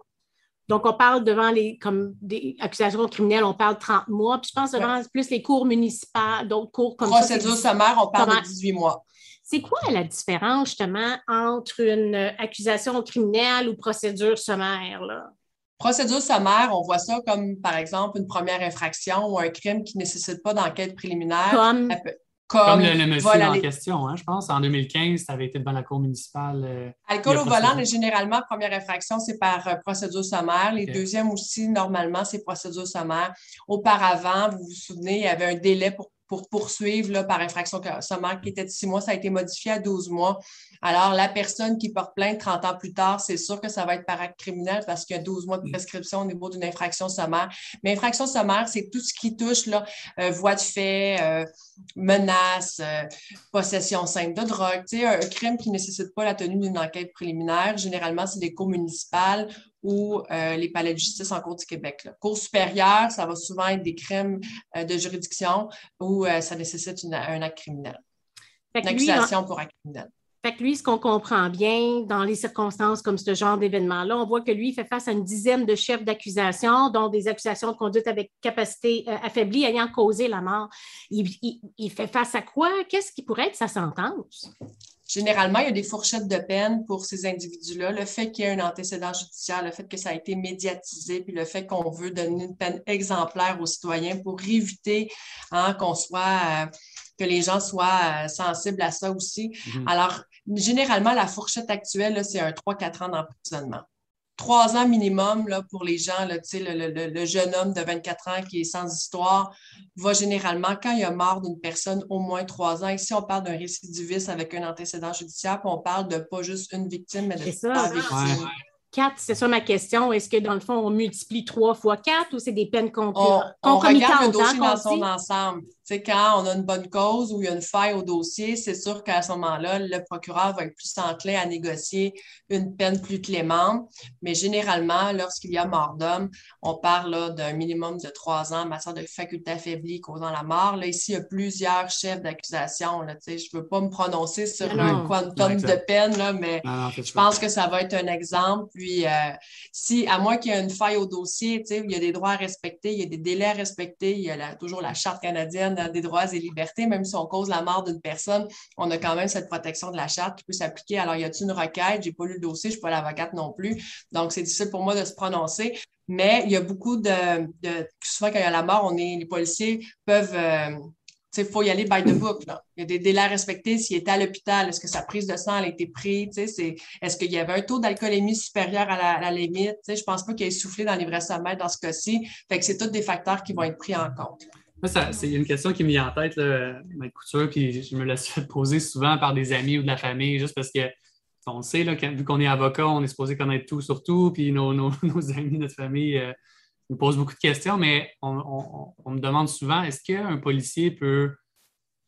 Donc, on parle devant les comme des accusations criminelles, on parle de 30 mois. Puis je pense devant plus les cours municipales, d'autres cours comme Procédure sommaire, on parle de 18 mois. C'est quoi la différence justement entre une accusation criminelle ou procédure sommaire? Là? Procédure sommaire, on voit ça comme, par exemple, une première infraction ou un crime qui ne nécessite pas d'enquête préliminaire. Comme, comme, le, monsieur en question, hein, je pense. En 2015, ça avait été devant la Cour municipale. Euh, Alcool au volant, généralement, première infraction, c'est par euh, procédure sommaire. Les deuxièmes aussi, normalement, c'est procédure sommaire. Auparavant, vous vous souvenez, il y avait un délai pour pour poursuivre là, par infraction sommaire qui était de six mois, ça a été modifié à 12 mois. Alors, la personne qui porte plainte 30 ans plus tard, c'est sûr que ça va être par acte criminel parce qu'il y a 12 mois de prescription au niveau d'une infraction sommaire. Mais infraction sommaire, c'est tout ce qui touche là, euh, voie de fait, euh, menace, euh, possession simple de drogue. Sais, un, crime qui ne nécessite pas la tenue d'une enquête préliminaire. Généralement, c'est des cours municipales ou euh, les palais de justice en Cour du Québec. Là. Cour supérieure, ça va souvent être des crimes euh, de juridiction où euh, ça nécessite un acte criminel. Une accusation pour acte criminel. Fait que lui, ce qu'on comprend bien dans les circonstances comme ce genre d'événement-là, on voit que lui, il fait face à une dizaine de chefs d'accusation, dont des accusations de conduite avec capacité affaiblie ayant causé la mort. il fait face à quoi? Qu'est-ce qui pourrait être sa sentence? Généralement, il y a des fourchettes de peine pour ces individus-là. Le fait qu'il y ait un antécédent judiciaire, le fait que ça a été médiatisé, puis le fait qu'on veut donner une peine exemplaire aux citoyens pour éviter hein, qu'on soit, euh, que les gens soient euh, sensibles à ça aussi. Mm-hmm. Alors, généralement, la fourchette actuelle, c'est un 3-4 ans d'emprisonnement trois ans minimum là, pour les gens, là, le, le, le, jeune homme de 24 ans qui est sans histoire va généralement, quand il y a mort d'une personne, au moins trois ans. Ici, on parle d'un récidiviste avec un antécédent judiciaire, puis on parle de pas juste une victime, mais de trois victimes. Quatre, c'est ça ma question. Est-ce que dans le fond, on multiplie trois fois quatre ou c'est des peines concomitantes? On, regarde le dossier dans son ensemble sais, quand on a une bonne cause ou il y a une faille au dossier, c'est sûr qu'à ce moment-là, le procureur va être plus enclin à négocier une peine plus clémente. Mais généralement, lorsqu'il y a mort d'homme, on parle d'un minimum de trois ans en matière de faculté affaiblie causant la mort. Là, ici, il y a plusieurs chefs d'accusation. Je ne veux pas me prononcer sur un quantum de peine, là, mais je pense que ça va être un exemple. Puis, euh, si, à moins qu'il y ait une faille au dossier, il y a des droits à respecter, il y a des délais à respecter, il y a toujours la Charte canadienne des droits et libertés, même si on cause la mort d'une personne, on a quand même cette protection de la charte qui peut s'appliquer. Alors, y a-t-il une requête? J'ai pas lu le dossier, je suis pas l'avocate non plus. Donc, c'est difficile pour moi de se prononcer. Mais il y a beaucoup de, souvent quand il y a la mort, on est, les policiers peuvent, euh, il faut y aller by the book. Là. Il y a des délais à respecter. S'il était à l'hôpital, est-ce que sa prise de sang a été prise? Est-ce qu'il y avait un taux d'alcoolémie supérieur à la, limite? je ne pense pas qu'il ait soufflé dans les vrais sommets dans ce cas-ci. Fait c'est tous des facteurs qui vont être pris en compte c'est une question qui me vient en tête, ma couture, puis je me laisse [laughs] poser souvent par des amis ou de la famille, juste parce que on sait, vu qu'on est avocat, on est supposé connaître tout sur tout, puis [laughs] nos, amis, notre famille euh, nous posent beaucoup de questions, mais on, me demande souvent est-ce qu'un policier peut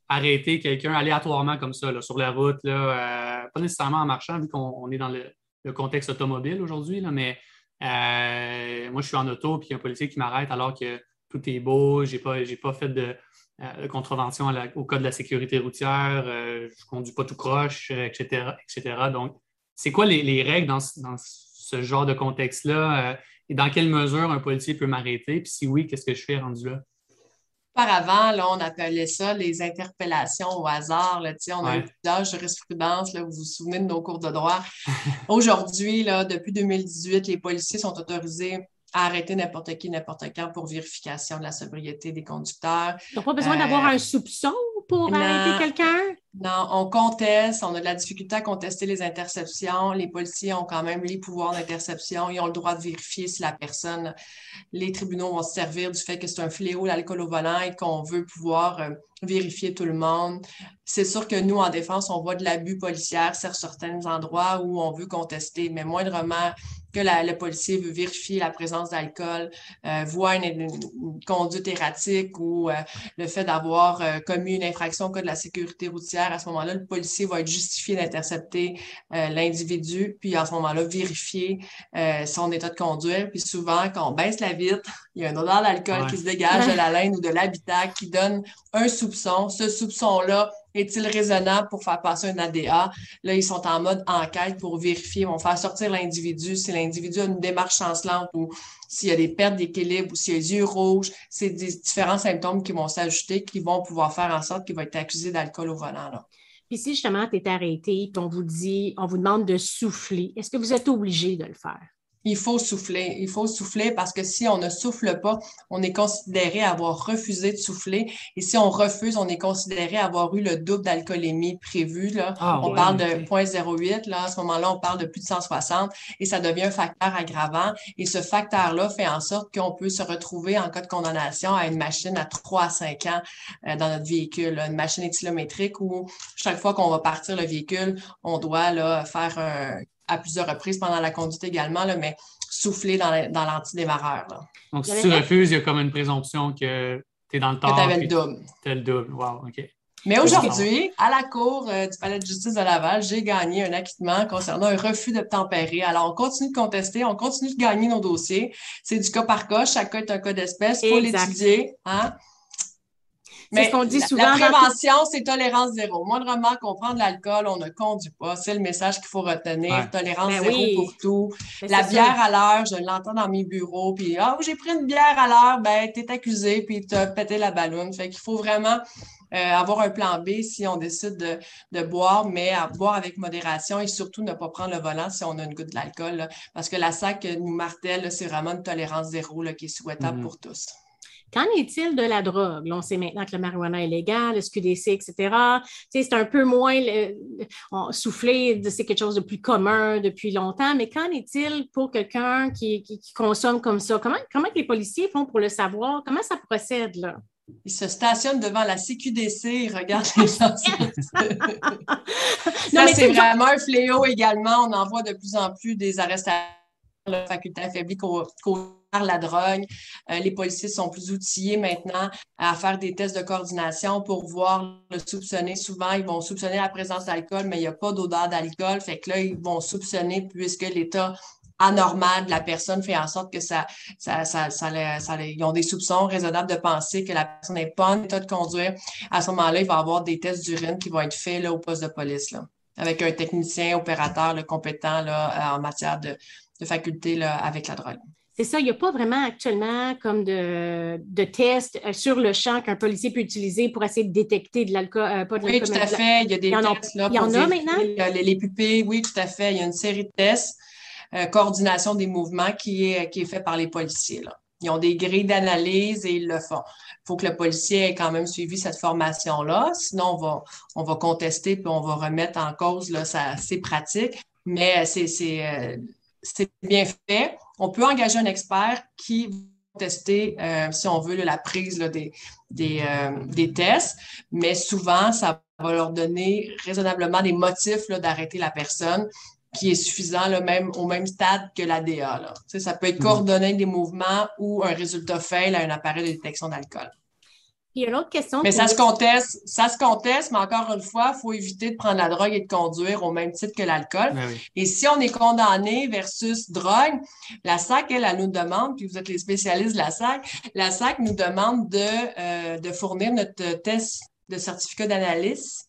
arrêter quelqu'un aléatoirement comme ça, sur la route, euh, pas nécessairement en marchant, vu qu'on est dans le, contexte automobile aujourd'hui, mais euh, moi, je suis en auto, puis il y a un policier qui m'arrête alors que tout est beau, je n'ai pas, pas fait de, euh, contravention au code de la sécurité routière, euh, je ne conduis pas tout croche, etc., euh, etc. Donc, c'est quoi les, règles dans, ce genre de contexte-là et dans quelle mesure un policier peut m'arrêter? Puis si oui, qu'est-ce que je fais rendu là? Auparavant, là, on appelait ça les interpellations au hasard. Là, on a eu plusieurs jurisprudences. Là, vous vous souvenez de nos cours de droit. [laughs] Aujourd'hui, depuis 2018, les policiers sont autorisés arrêter n'importe qui, n'importe quand pour vérification de la sobriété des conducteurs. Donc, pas besoin d'avoir euh, un soupçon pour arrêter quelqu'un? Non, on conteste, on a de la difficulté à contester les interceptions. Les policiers ont quand même les pouvoirs d'interception. Ils ont le droit de vérifier si la personne, les tribunaux vont se servir du fait que c'est un fléau, l'alcool au volant, et qu'on veut pouvoir euh, vérifier tout le monde. C'est sûr que nous, en défense, on voit de l'abus policier sur certains endroits où on veut contester, mais moindrement que le policier veut vérifier la présence d'alcool, euh, voit une, conduite erratique ou euh, le fait d'avoir euh, commis une infraction au cas de la sécurité routière, à ce moment-là, le policier va être justifié d'intercepter l'individu, puis à ce moment-là, vérifier son état de conduire. Puis souvent, quand on baisse la vitre, il y a un odeur d'alcool qui se dégage de la [laughs] laine ou de l'habitat qui donne un soupçon. Ce soupçon-là est-il raisonnable pour faire passer un ADA? Là, ils sont en mode enquête pour vérifier, ils vont faire sortir l'individu. Si l'individu a une démarche chancelante ou s'il y a des pertes d'équilibre ou s'il a les yeux rouges, c'est des différents symptômes qui vont s'ajouter qui vont pouvoir faire en sorte qu'il va être accusé d'alcool au volant. Puis si justement tu es arrêté, puis on vous dit, on vous demande de souffler, est-ce que vous êtes obligé de le faire? Il faut souffler. Il faut souffler parce que si on ne souffle pas, on est considéré avoir refusé de souffler. Et si on refuse, on est considéré avoir eu le double d'alcoolémie prévu. Là. Ah, on parle de 0.08. Là, à ce moment-là, on parle de plus de 160 et ça devient un facteur aggravant. Et ce facteur-là fait en sorte qu'on peut se retrouver en cas de condamnation à une machine à 3 à 5 ans euh, dans notre véhicule, une machine éthylométrique où chaque fois qu'on va partir le véhicule, on doit là, faire un à plusieurs reprises pendant la conduite également, là, mais souffler dans, dans l'antidémarreur. Donc, si tu refuses, il y a comme une présomption que tu es dans le temps. Que tu avais le double. Tu le double. Wow, OK. Mais aujourd'hui, à la Cour euh, du Palais de justice de Laval, j'ai gagné un acquittement concernant un refus de tempérer. Alors, on continue de contester, on continue de gagner nos dossiers. C'est du cas par cas. Chaque cas est un cas d'espèce. Il faut l'étudier. Hein? Mais qu'on dit souvent. La, prévention, c'est tolérance zéro. Moindrement qu'on prend de l'alcool, on ne conduit pas. C'est le message qu'il faut retenir. Tolérance ben zéro pour tout. Ben, la bière à l'heure, je l'entends dans mes bureaux. Puis, ah, j'ai pris une bière à l'heure, ben, t'es accusé, puis t'as pété la ballonne. Fait qu'il faut vraiment euh, avoir un plan B si on décide de, de, boire, mais à boire avec modération et surtout ne pas prendre le volant si on a une goutte d'alcool. Parce que la SAC nous martèle, c'est vraiment une tolérance zéro là, qui est souhaitable mm-hmm. pour tous. Qu'en est-il de la drogue? on sait maintenant que la marijuana est légale, le SQDC, etc. c'est un peu moins soufflé, c'est quelque chose de plus commun depuis longtemps, mais qu'en est-il pour quelqu'un qui, consomme comme ça? Comment, comment les policiers font pour le savoir? Comment ça procède là? Ils se stationnent devant la CQDC regardent les gens. [laughs] ça, c'est vraiment un fléau également. On en voit de plus en plus des arrestations la faculté affaiblie qu'au la drogue. Euh, les policiers sont plus outillés maintenant à faire des tests de coordination pour voir le soupçonner. Souvent, ils vont soupçonner la présence d'alcool, mais il n'y a pas d'odeur d'alcool. Fait que là, ils vont soupçonner puisque l'état anormal de la personne fait en sorte que ça, ils ont des soupçons raisonnables de penser que la personne n'est pas en état de conduire. À ce moment-là, il va y avoir des tests d'urine qui vont être faits là, au poste de police, avec un technicien opérateur compétent en matière de, faculté avec la drogue. C'est ça, il n'y a pas vraiment actuellement comme de, de tests euh, sur le champ qu'un policier peut utiliser pour essayer de détecter de l'alcool. Euh, oui, tout à fait. Il y a des tests. là, il y en a maintenant? Les, les, pupilles, oui, tout à fait. Il y a une série de tests. Euh, coordination des mouvements qui est, qui est fait par les policiers. Là. Ils ont des grilles d'analyse et ils le font. Il faut que le policier ait quand même suivi cette formation-là. Sinon, on va, on va contester puis on va remettre en cause là, ses pratiques. Mais c'est bien fait. On peut engager un expert qui va tester, euh, si on veut, la prise des, euh, des, tests, mais souvent, ça va leur donner raisonnablement des motifs d'arrêter la personne qui est suffisant là, même au même stade que l'ADA. Ça peut être mm-hmm. coordonné des mouvements ou un résultat fail à un appareil de détection d'alcool. Il y a une autre question. Mais ça se conteste, ça se conteste, mais encore une fois, il faut éviter de prendre la drogue et de conduire au même titre que l'alcool. Ben et si on est condamné versus drogue, la SAC, elle, elle nous demande, puis vous êtes les spécialistes de la SAC, la SAC nous demande de, euh, de fournir notre test de certificat d'analyse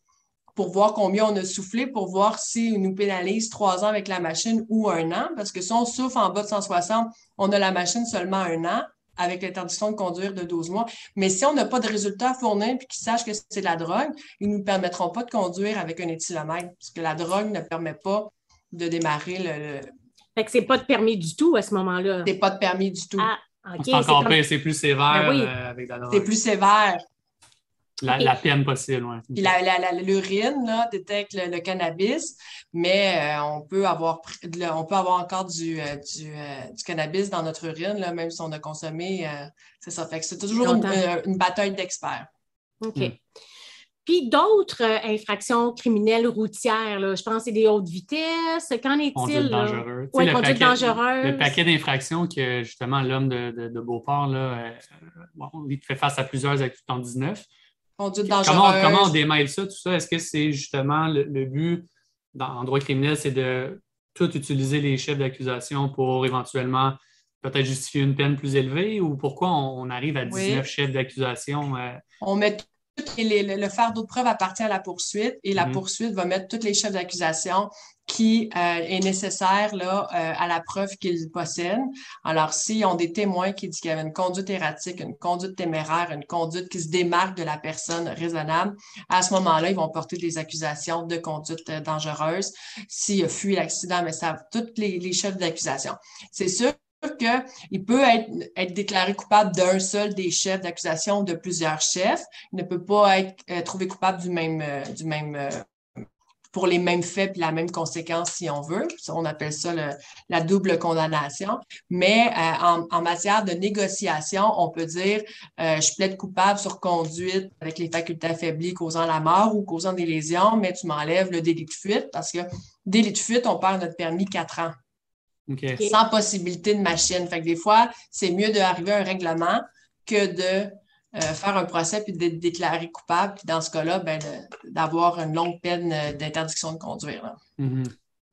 pour voir combien on a soufflé, pour voir si nous pénalise trois ans avec la machine ou un an. Parce que si on souffle en bas de 160, on a la machine seulement un an avec l'interdiction de conduire de 12 mois. Mais si on n'a pas de résultats fournis et qu'ils sachent que c'est de la drogue, ils ne nous permettront pas de conduire avec un éthylomètre, parce que la drogue ne permet pas de démarrer le. Fait que c'est pas de permis du tout à ce moment-là. C'est pas de permis du tout. Ah, c'est encore c'est plus sévère ben euh, avec la drogue. C'est plus sévère. La, la peine possible, oui. Puis la- la- la- l'urine là, détecte le, le cannabis, mais euh, on, peut avoir, pr- le- on peut avoir encore du, euh, du, euh, du cannabis dans notre urine, là, même si on a consommé. euh, c'est ça. Fait que c'est toujours une, bataille d'experts. OK. Mm. Puis d'autres euh, infractions criminelles routières, là, je pense que c'est des hautes vitesses. Qu'en est-il? Sais, Oui, le conduite paquet- dangereuse. Le paquet d'infractions que justement l'homme de, de, de Beauport, là, euh, bon, il fait face à plusieurs actes en 19. Conduite Comment, dangereuse. comment on démêle ça, tout ça? Est-ce que c'est justement le, le but dans, en droit criminel, c'est de tout utiliser les chefs d'accusation pour éventuellement peut-être justifier une peine plus élevée ou pourquoi on, on arrive à 19 Oui. chefs d'accusation? euh, On met les- le, le fardeau de preuve appartient à la poursuite et la Mhm. poursuite va mettre tous les chefs d'accusation qui euh, est nécessaire là, euh, à la preuve qu'ils possèdent. Alors, s'ils ont des témoins qui disent qu'il y avait une conduite erratique, une conduite téméraire, une conduite qui se démarque de la personne raisonnable, à ce moment-là, ils vont porter des accusations de conduite euh, dangereuse. S'il a fui l'accident, mais ça, tous les, les chefs d'accusation. C'est sûr qu'il peut être, déclaré coupable d'un seul des chefs d'accusation ou de plusieurs chefs. Il ne peut pas être euh, trouvé coupable du même, euh, du même euh, pour les mêmes faits et la même conséquence si on veut. On appelle ça la double condamnation. Mais en, en matière de négociation, on peut dire je plaide coupable sur conduite avec les facultés affaiblies causant la mort ou causant des lésions, mais tu m'enlèves le délit de fuite parce que délit de fuite, on perd notre permis quatre ans Sans possibilité de machine. Fait que des fois, c'est mieux d'arriver à un règlement que de euh, faire un procès puis d'être déclaré coupable. Puis dans ce cas-là, ben, d'avoir une longue peine euh, d'interdiction de conduire. là. Mhm.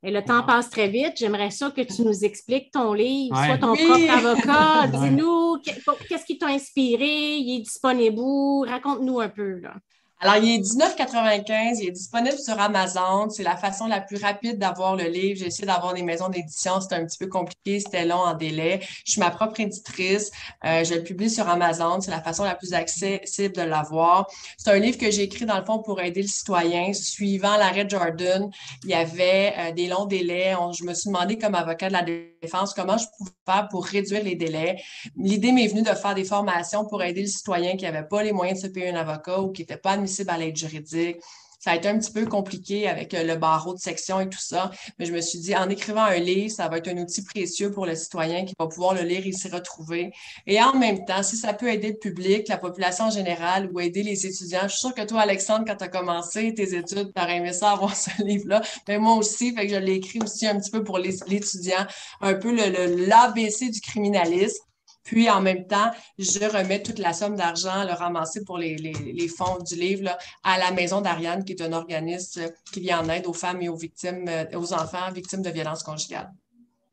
Et le temps passe très vite. J'aimerais ça que tu nous expliques ton livre, Ouais. soit ton Oui. propre avocat. [laughs] Dis-nous que- qu'est-ce qui t'a inspiré, il est disponible où? Raconte-nous un peu. Là. Alors, il est 19,95, il est disponible sur Amazon. C'est la façon la plus rapide d'avoir le livre. J'ai essayé d'avoir des maisons d'édition. C'était un petit peu compliqué, c'était long en délai. Je suis ma propre éditrice. Euh, je le publie sur Amazon. C'est la façon la plus accessible de l'avoir. C'est un livre que j'ai écrit, dans le fond, pour aider le citoyen. Suivant l'arrêt Jordan, il y avait euh, des longs délais. Je me suis demandé, comme avocat de la défense, comment je pouvais faire pour réduire les délais. L'idée m'est venue de faire des formations pour aider le citoyen qui n'avait pas les moyens de se payer un avocat ou qui n'était pas admissible à l'aide juridique. Ça a été un petit peu compliqué avec euh, le barreau de section et tout ça, mais je me suis dit, en écrivant un livre, ça va être un outil précieux pour le citoyen qui va pouvoir le lire et s'y retrouver. Et en même temps, si ça peut aider le public, la population en général ou aider les étudiants, je suis sûre que toi, Alexandre, quand tu as commencé tes études, tu aurais aimé ça avoir [laughs] ce livre-là. Moi aussi, fait que je l'ai écrit aussi un petit peu pour l'étudiant, un peu le, le- l'ABC du criminalisme. Puis en même temps, je remets toute la somme d'argent le ramassé pour les, les, les fonds du livre là, à la Maison d'Ariane, qui est un organisme qui vient en aide aux femmes et aux victimes, euh, aux enfants victimes de violences conjugales.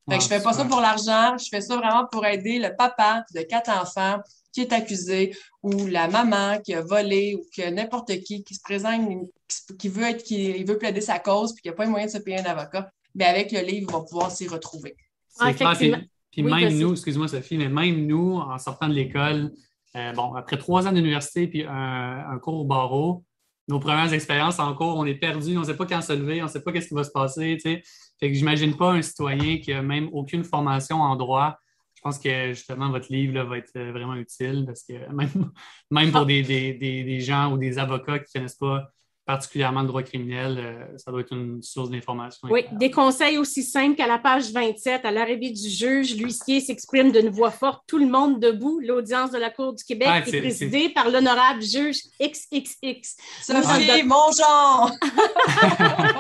Fait que je fais pas ça pour l'argent, je fais ça vraiment pour aider le papa de quatre enfants qui est accusé ou la maman qui a volé ou que n'importe qui qui se présente, qui veut être, qui veut plaider sa cause puis qui n'a pas les moyens de se payer un avocat, mais avec le livre, il va pouvoir s'y retrouver. Ah, effectivement. Puis Oui, même nous, excuse-moi Sophie, mais même nous, en sortant de l'école, euh, bon, après trois ans d'université puis un, un cours au barreau, nos premières expériences en cours, on est perdu, on ne sait pas quand se lever, on ne sait pas qu'est-ce qui va se passer. tu sais. Fait que j'imagine pas un citoyen qui a même aucune formation en droit. Je pense que justement, votre livre là, va être euh, vraiment utile parce que [laughs] même, même pour Ah. des, des- des- des gens ou des avocats qui ne connaissent pas particulièrement le droit criminel, euh, ça doit être une source d'information. Oui, des conseils aussi simples qu'à la page 27, à l'arrivée du juge, l'huissier s'exprime d'une voix forte, tout le monde debout. L'audience de la Cour du Québec Ah, est présidée par l'honorable juge XXX. Sophie, mon genre! [laughs]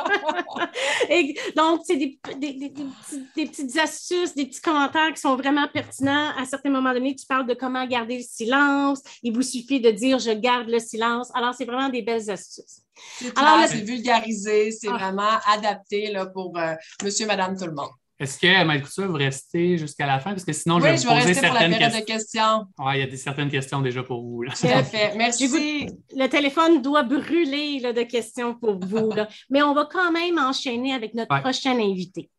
Et donc, c'est des, des- des- des petits- des petites astuces, des petits commentaires qui sont vraiment pertinents. À certains moments donnés, tu parles de comment garder le silence. Il vous suffit de dire je garde le silence. Alors, c'est vraiment des belles astuces. C'est clair, c'est vulgarisé, c'est Ah. vraiment adapté là, pour euh, monsieur, madame, tout le monde. Est-ce que, Maître Couture, vous restez jusqu'à la fin? Parce que sinon, je oui, vais je vous vais poser rester pour la certaines période de questions. questions. Ouais, il y a des, certaines questions déjà pour vous. là. Tout à fait. [laughs] Merci. Le téléphone doit brûler là, de questions pour vous. là. Mais on va quand même enchaîner avec notre Ouais. prochain invité.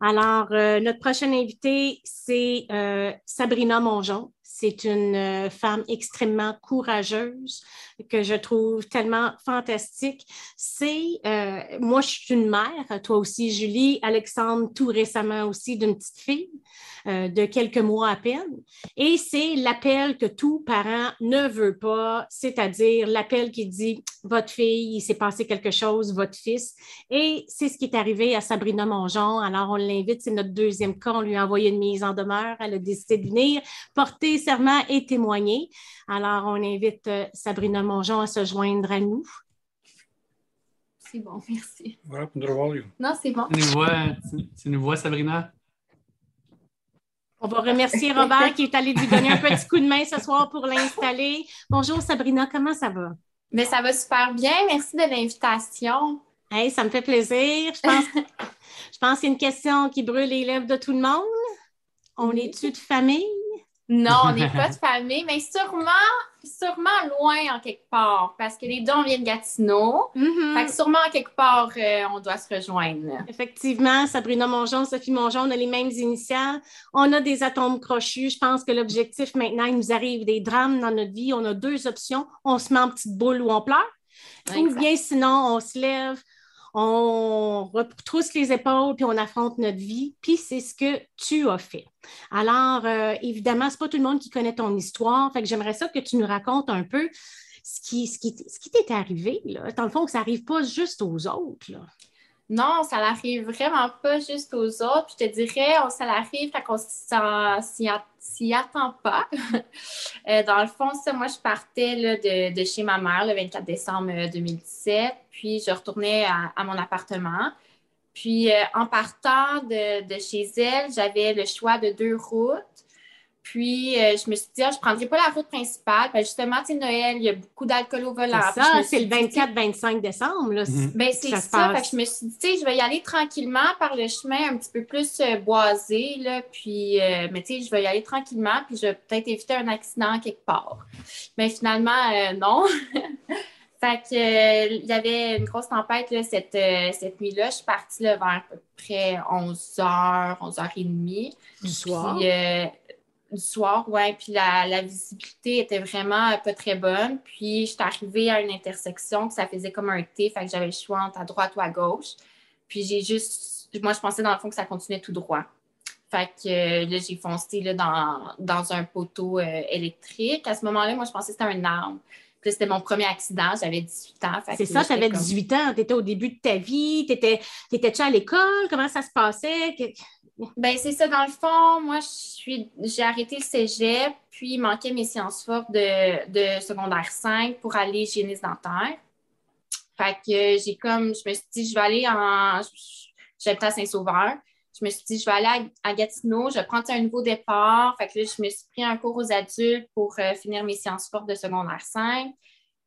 Alors, euh, notre prochaine invité, c'est euh, Sabrina Mongeon. C'est une euh, femme extrêmement courageuse que je trouve tellement fantastique. C'est, euh, moi, je suis une mère, toi aussi, Julie, Alexandre, tout récemment aussi, d'une petite fille euh, de quelques mois à peine. Et c'est l'appel que tout parent ne veut pas, c'est-à-dire l'appel qui dit, votre fille, il s'est passé quelque chose, votre fils. Et c'est ce qui est arrivé à Sabrina Mongeon. Alors, on l'invite, c'est notre deuxième cas, on lui a envoyé une mise en demeure, elle a décidé de venir porter serment et témoigner. Alors, on invite euh, Sabrina Mongeon à se joindre à nous. C'est bon, merci. Voilà, pour nous Non, c'est bon. Tu nous vois, tu, tu nous vois, Sabrina? On va remercier Robert qui est allé lui donner un petit coup de main ce soir pour l'installer. Bonjour Sabrina, comment ça va? Mais ça va super bien. Merci de l'invitation. Hey, ça me fait plaisir. Je pense, [laughs] je pense qu'il y a une question qui brûle les lèvres de tout le monde. On Oui. est-tu de famille? Non, [laughs] on n'est pas de famille, mais sûrement, sûrement loin en quelque part, parce que les deux, on vient de Gatineau. Mhm. Fait que sûrement, en quelque part, euh, on doit se rejoindre. Effectivement, Sabrina Mongeon, Sophie Mongeon, on a les mêmes initiales. On a des atomes crochus. Je pense que l'objectif maintenant, il nous arrive des drames dans notre vie. On a deux options. On se met en petite boule ou on pleure. Ou bien sinon, on se lève, on retrousse les épaules, puis on affronte notre vie. Puis c'est ce que tu as fait. Alors, euh, évidemment, ce n'est pas tout le monde qui connaît ton histoire. Fait que j'aimerais ça que tu nous racontes un peu ce qui, ce qui, ce qui t'est arrivé. Là. Dans le fond, ça n'arrive pas juste aux autres. Non, ça n'arrive vraiment pas juste aux autres. Je te dirais, on, ça l'arrive quand on s'y attend pas. [laughs] Euh, dans le fond, ça, moi, je partais de, chez ma mère le 24 décembre euh, 2017. Puis je retournais à, mon appartement. Puis euh, en partant de chez elle, j'avais le choix de deux routes. Puis euh, je me suis dit, ah, je ne prendrai pas la route principale. Ben, justement, tu sais, Noël, il y a beaucoup d'alcool au volant. C'est ça, c'est le dit, 24-25 décembre. Là. Mhm. ben, c'est Ça. Fait que je me suis dit, tu sais, je vais y aller tranquillement par le chemin un petit peu plus euh, boisé, là. Puis, euh, mais tu sais, je vais y aller tranquillement, puis je vais peut-être éviter un accident quelque part. Mais finalement, euh, non. [laughs] fait que, euh, il y avait une grosse tempête, là, cette, euh, cette nuit-là. Je suis partie, là, vers à peu près 11h, 11h30. du soir. Puis, euh, du soir, ouais. Puis la, la visibilité était vraiment euh, pas très bonne. Puis, j'étais arrivée à une intersection que ça faisait comme un T. Fait que j'avais le choix entre à droite ou à gauche. Puis, j'ai juste. Moi, je pensais dans le fond que ça continuait tout droit. Fait que euh, là, j'ai foncé là, dans, dans un poteau euh, électrique. À ce moment-là, moi, je pensais que c'était un arbre. Puis c'était mon premier accident. J'avais 18 ans. C'est ça, tu avais comme- 18 ans, tu étais au début de ta vie, tu étais, tu à l'école, comment ça se passait? Ben, c'est ça, dans le fond, moi, j'ai arrêté le cégep, puis il manquait mes sciences fortes de, de secondaire 5 pour aller hygiéniste dentaire. Fait que j'ai comme, je me suis dit, je vais aller en, j'habitais à Saint-Sauveur. Je me suis dit, je vais aller à, Gatineau, je vais prendre un nouveau départ. Fait que là, je me suis pris un cours aux adultes pour euh, finir mes sciences fortes de secondaire 5.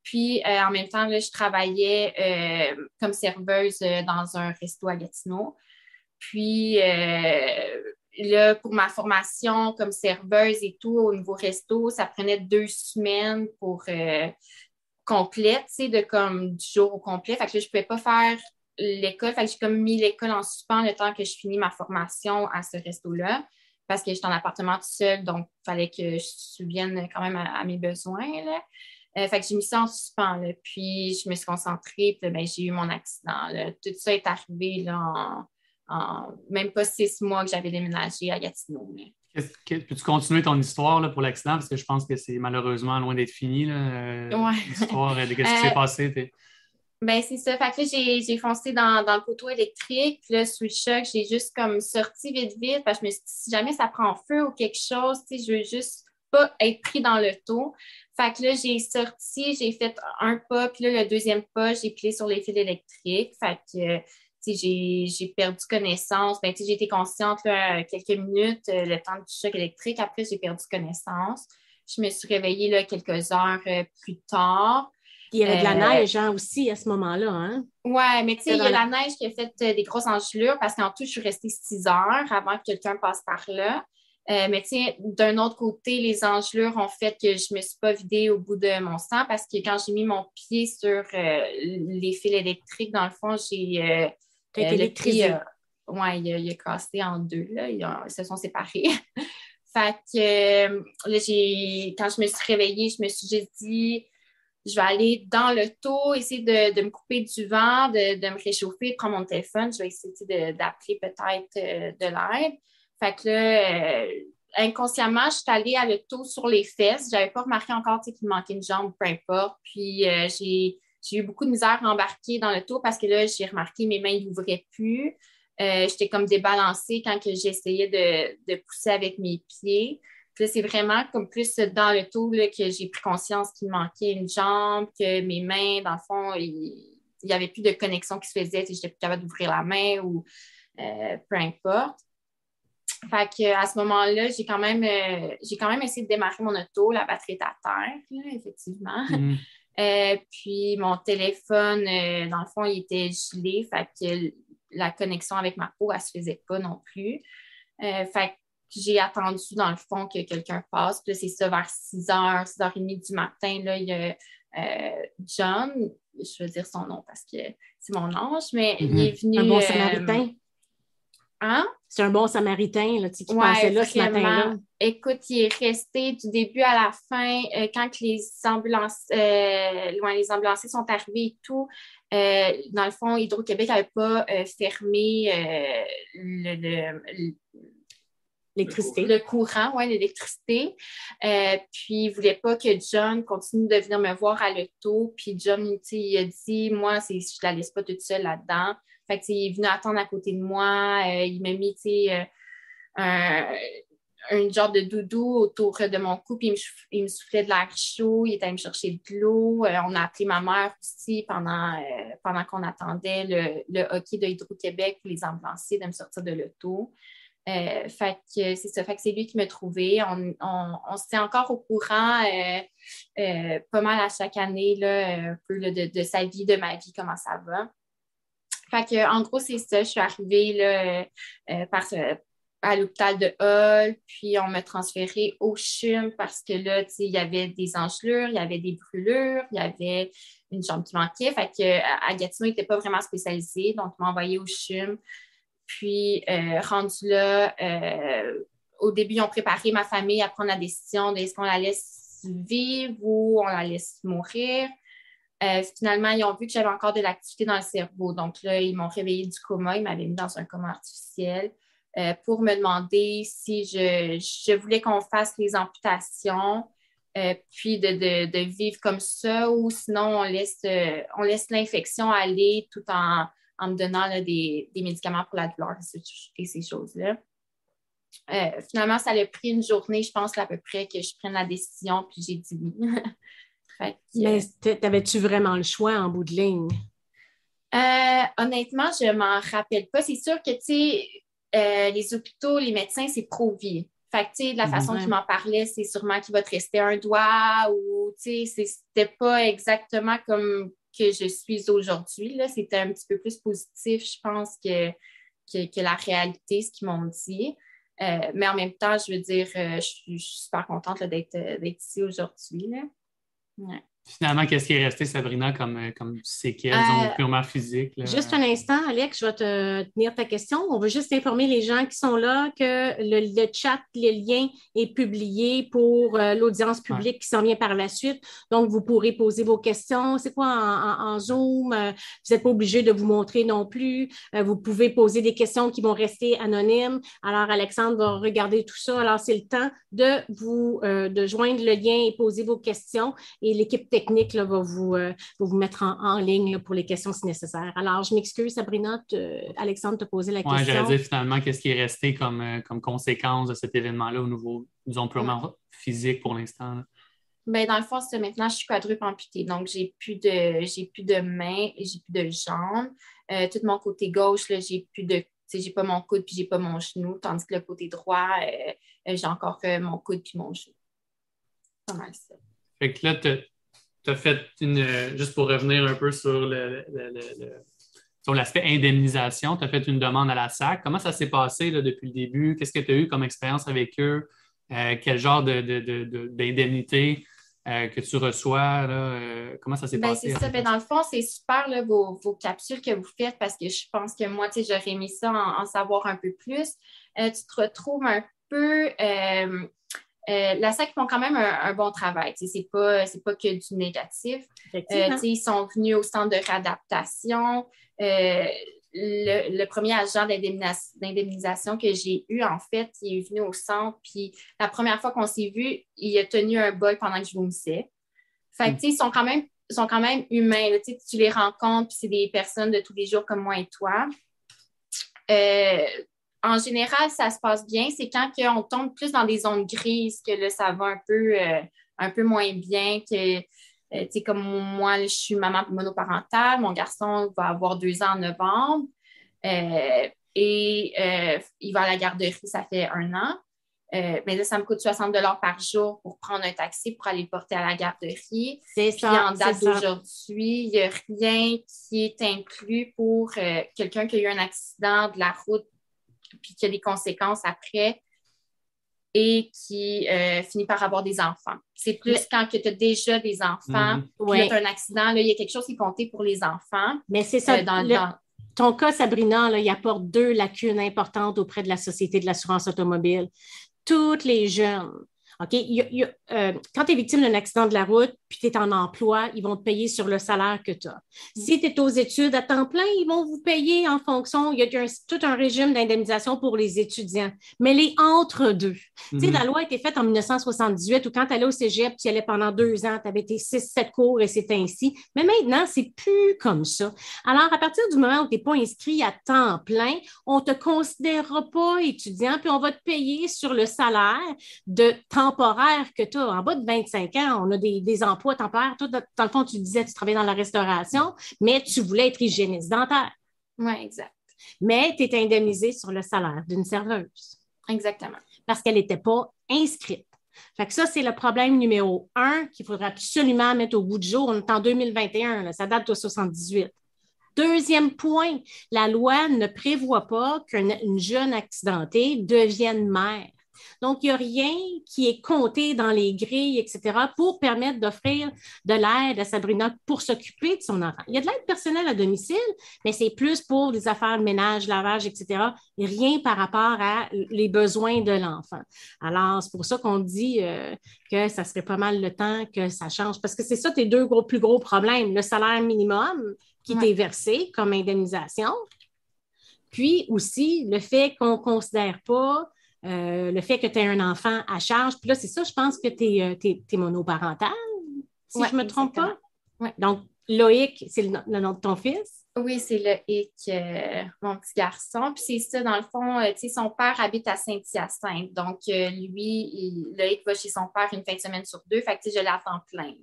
Puis, euh, en même temps, là, je travaillais euh, comme serveuse dans un resto à Gatineau. Puis, euh, là, pour ma formation comme serveuse et tout au niveau resto, ça prenait deux semaines pour euh, complète, tu sais, de comme du jour au complet. Fait que là, je pouvais pas faire l'école. Fait que j'ai comme mis l'école en suspens le temps que je finis ma formation à ce resto-là. Parce que j'étais en appartement tout seul, donc il fallait que je subvienne quand même à, mes besoins. Là. Euh, fait que j'ai mis ça en suspens. Là. Puis je me suis concentrée, puis ben, j'ai eu mon accident. Tout ça est arrivé là, en, en même pas six mois que j'avais déménagé à Gatineau. que- Peux-tu continuer ton histoire là, pour l'accident? Parce que je pense que c'est malheureusement loin d'être fini. euh, Ouais. L'histoire de ce qui Euh, s'est passé. Ben, c'est ça. Fait que là, j'ai, foncé dans, dans le poteau électrique. Puis là, sous le choc, j'ai juste comme sorti vite, vite. Parce que je me suis dit, si jamais ça prend feu ou quelque chose, tu sais, je veux juste pas être pris dans le taux. Fait que là, j'ai sorti, j'ai fait un pas. Puis là, le deuxième pas, j'ai plié sur les fils électriques. Fait que, euh, j'ai, perdu connaissance. Ben, j'ai été consciente là, quelques minutes, euh, le temps du choc électrique. Après, j'ai perdu connaissance. Je me suis réveillée là, quelques heures euh, plus tard. Il y avait de la Euh, neige hein, aussi à ce moment-là. Hein? Ouais, mais tu sais, il y a la- la neige qui a fait euh, des grosses engelures parce qu'en tout, je suis restée six heures avant que quelqu'un passe par là. Euh, mais tu sais, d'un autre côté, les engelures ont fait que je me suis pas vidée au bout de mon sang parce que quand j'ai mis mon pied sur euh, les fils électriques, dans le fond, j'ai. Tu as été euh, ouais, il a, il a cassé en deux, là. Ils, ont- ils se sont séparés. [laughs] Fait que euh, là, j'ai, quand je me suis réveillée, je me suis juste dit, je vais aller dans le taux, essayer de, me couper du vent, de, me réchauffer, prendre mon téléphone. Je vais essayer d'appeler peut-être euh, de l'aide. Fait que là, euh, inconsciemment, je suis allée à le taux sur les fesses. Je n'avais pas remarqué encore qu'il me manquait une jambe, peu importe. Puis j'ai, eu beaucoup de misère à embarquer dans le taux parce que là, j'ai remarqué mes mains n'ouvraient plus. Euh, j'étais comme débalancée quand j'essayais de, pousser avec mes pieds. Puis c'est vraiment comme plus dans le tour que j'ai pris conscience qu'il manquait une jambe, que mes mains, dans le fond, il n'y avait plus de connexion qui se faisait, j'étais plus capable d'ouvrir la main ou euh, peu importe. Fait que, à ce moment-là, j'ai quand même euh, j'ai quand même essayé de démarrer mon auto, la batterie est à terre, effectivement. Mm-hmm. puis mon téléphone, dans le fond, il était gelé. Fait que la connexion avec ma peau, elle ne se faisait pas non plus. Euh, fait j'ai attendu dans le fond que quelqu'un passe. Puis c'est ça, vers 6 h, 6 h 30 du matin, là, il y a euh, John, je veux dire son nom parce que c'est mon ange, mais il est venu. Un bon euh, samaritain. Hein? C'est un bon samaritain là, qui passait là ce matin-là. Écoute, il est resté du début à la fin, quand les, ambulances, les ambulanciers sont arrivés et tout. Euh, dans le fond, Hydro-Québec n'avait pas euh, fermé euh, le, l'électricité. Le courant, oui, l'électricité. puis, il ne voulait pas que John continue de venir me voir à l'auto. Puis, John, il a dit, moi, je ne la laisse pas toute seule là-dedans. Fait que, il est venu attendre à côté de moi. il m'a mis, tu sais, un, un genre de doudou autour de mon cou, puis il me, soufflait de l'air chaud, il était allé me chercher de l'eau. Euh, on a appelé ma mère aussi pendant, euh, pendant qu'on attendait le, hockey de Hydro-Québec pour les ambulanciers de me sortir de l'auto. Euh, fait que c'est ça, fait que c'est lui qui m'a trouvé. On, on, se tient encore au courant pas mal à chaque année, là, un peu de, de, sa vie, de ma vie, comment ça va. Fait que, en gros, c'est ça. Je suis arrivée là, par, à l'hôpital de Hull, puis on m'a transféré au CHUM parce que là, il y avait des engelures, il y avait des brûlures, il y avait une jambe qui manquait. Fait que à Gatineau, pas vraiment spécialisé, donc il m'a envoyé au CHUM. Puis, euh, rendu là, euh, au début, ils ont préparé ma famille à prendre la décision de est-ce qu'on la laisse vivre ou on la laisse mourir. Euh, finalement, ils ont vu que j'avais encore de l'activité dans le cerveau. Donc là, ils m'ont réveillé du coma. Ils m'avaient mis dans un coma artificiel. Euh, pour me demander si je, voulais qu'on fasse les amputations, euh, puis de, vivre comme ça, ou sinon on laisse, euh, on laisse l'infection aller tout en, me donnant des, médicaments pour la douleur et ces choses-là. finalement, ça a pris une journée, je pense, à peu près, que je prenne la décision, puis j'ai dit oui. [laughs] Mais t'avais-tu vraiment le choix en bout de ligne? honnêtement, je ne m'en rappelle pas. C'est sûr que, tu sais, euh, les hôpitaux, les médecins, c'est pro-vie. Fait que, tu sais, de la façon qu'il m'en parlait, c'est sûrement qu'il va te rester un doigt ou, tu sais, c'était pas exactement comme que je suis aujourd'hui. C'était un petit peu plus positif, je pense, que, que, la réalité, ce qu'ils m'ont dit. Euh, mais en même temps, je veux dire, euh, je, suis super contente d'être ici aujourd'hui. Ouais. Finalement, qu'est-ce qui est resté, Sabrina, comme, euh, comme séquelles euh, purement physiques? Juste un instant, Alex, je vais te tenir ta question. On veut juste informer les gens qui sont là que le, chat, le lien est publié pour euh, l'audience publique qui s'en vient par la suite. Donc, vous pourrez poser vos questions. C'est quoi en, Zoom? vous n'êtes pas obligé de vous montrer non plus. vous pouvez poser des questions qui vont rester anonymes. Alors, Alexandre va regarder tout ça. Alors, c'est le temps de vous de joindre le lien et poser vos questions. Et l'équipe technique là, va, vous, euh, vous mettre en, ligne pour les questions si nécessaire. Alors, je m'excuse, Sabrina, Alexandre te posé la question. Oui, j'allais dire finalement, qu'est-ce qui est resté comme, euh, comme conséquence de cet événement-là au niveau, disons, purement physique pour l'instant? Bien, dans le fond, c'est maintenant, je suis quadruple amputée. Donc, j'ai plus de j'ai plus de mains et j'ai plus de jambes. Euh, tout mon côté gauche, là, j'ai plus de j'ai pas mon coude puis j'ai pas mon genou, tandis que le côté droit, j'ai encore mon coude puis mon genou. Pas mal ça. Fait que là, tu as fait une. Euh, juste pour revenir un peu sur le, l'aspect indemnisation, tu as fait une demande à la SAC. Comment ça s'est passé depuis le début? Qu'est-ce que tu as eu comme expérience avec eux? Euh, quel genre d'indemnité euh, que tu reçois? comment ça s'est ben, passé? C'est ça. Ben, dans le fond, c'est super vos, capsules que vous faites parce que je pense que moi, j'aurais aimé ça en, en, savoir un peu plus. tu te retrouves un peu. Euh, euh, la SAC font quand même un, bon travail. Ce n'est pas, pas que du négatif. ils sont venus au centre de réadaptation. Le, premier agent d'indemnisation que j'ai eu, en fait, il est venu au centre. Puis la première fois qu'on s'est vu, il a tenu un bol pendant que je vomissais. Fait que, ils sont quand même sont quand même humains. tu les rencontres, puis c'est des personnes de tous les jours comme moi et toi. Euh, en général, ça se passe bien. C'est quand on tombe plus dans des zones grises que là, ça va un peu, euh, un peu moins bien. Que, euh, comme moi, je suis maman monoparentale. Mon garçon va avoir deux ans en novembre. et il va à la garderie, ça fait un an. Euh, mais là, ça me coûte 60 par jour pour prendre un taxi pour aller le porter à la garderie. C'est ça. Puis en date d'aujourd'hui, il n'y a rien qui est inclus pour euh, quelqu'un qui a eu un accident de la route puis qui a des conséquences après et qui euh, finit par avoir des enfants. C'est plus quand tu as déjà des enfants, mm puis as un accident, là, il y a quelque chose qui est compté pour les enfants. Mais c'est ça. dans, ton cas, Sabrina, là, il apporte deux lacunes importantes auprès de la Société de l'assurance automobile toutes les jeunes. OK? Euh, quand tu es victime d'un accident de la route, puis tu es en emploi, ils vont te payer sur le salaire que tu as. Si tu es aux études à temps plein, ils vont vous payer en fonction. Il y a tout un régime d'indemnisation pour les étudiants. Mais les entre-deux. Tu sais, mhm. la loi a été faite en 1978 où quand tu allais au cégep, tu allais pendant deux ans, tu avais tes six, sept cours et c'était ainsi. Mais maintenant, c'est plus comme ça. Alors, à partir du moment où tu n'es pas inscrit à temps plein, on ne te considérera pas étudiant, puis on va te payer sur le salaire de temporaire que tu as. En bas de 25 ans, on a des, des emplois emplois temporaire. Toi, dans le fond, tu disais que tu travaillais dans la restauration, mais tu voulais être hygiéniste dentaire. Oui, exact. Mais tu étais indemnisée sur le salaire d'une serveuse. Exactement. Parce qu'elle n'était pas inscrite. Fait que ça, c'est le problème numéro un qu'il faudra absolument mettre au bout du jour. On est en 2021, ça date de 78. Deuxième point, la loi ne prévoit pas qu'une jeune accidentée devienne mère. Donc, il n'y a rien qui est compté dans les grilles, etc., pour permettre d'offrir de l'aide à Sabrina pour s'occuper de son enfant. Il y a de l'aide personnelle à domicile, mais c'est plus pour les affaires de ménage, lavage, etc., et rien par rapport à les besoins de l'enfant. Alors, c'est pour ça qu'on dit euh, que ça serait pas mal le temps que ça change, parce que c'est ça tes deux gros, plus gros problèmes, le salaire minimum qui t'est versé comme indemnisation, puis aussi le fait qu'on ne considère pas euh, le fait que tu aies un enfant à charge. Puis là, c'est ça, je pense que tu es, euh, monoparental, si je ne me trompe pas. Donc, Loïc, c'est le, nom de ton fils? Oui, c'est Loïc, euh, mon petit garçon. Puis c'est ça, dans le fond, tu sais, son père habite à Saint-Hyacinthe. Donc, lui, Loïc va chez son père une fin de semaine sur deux. Fait que, je l'attends plein.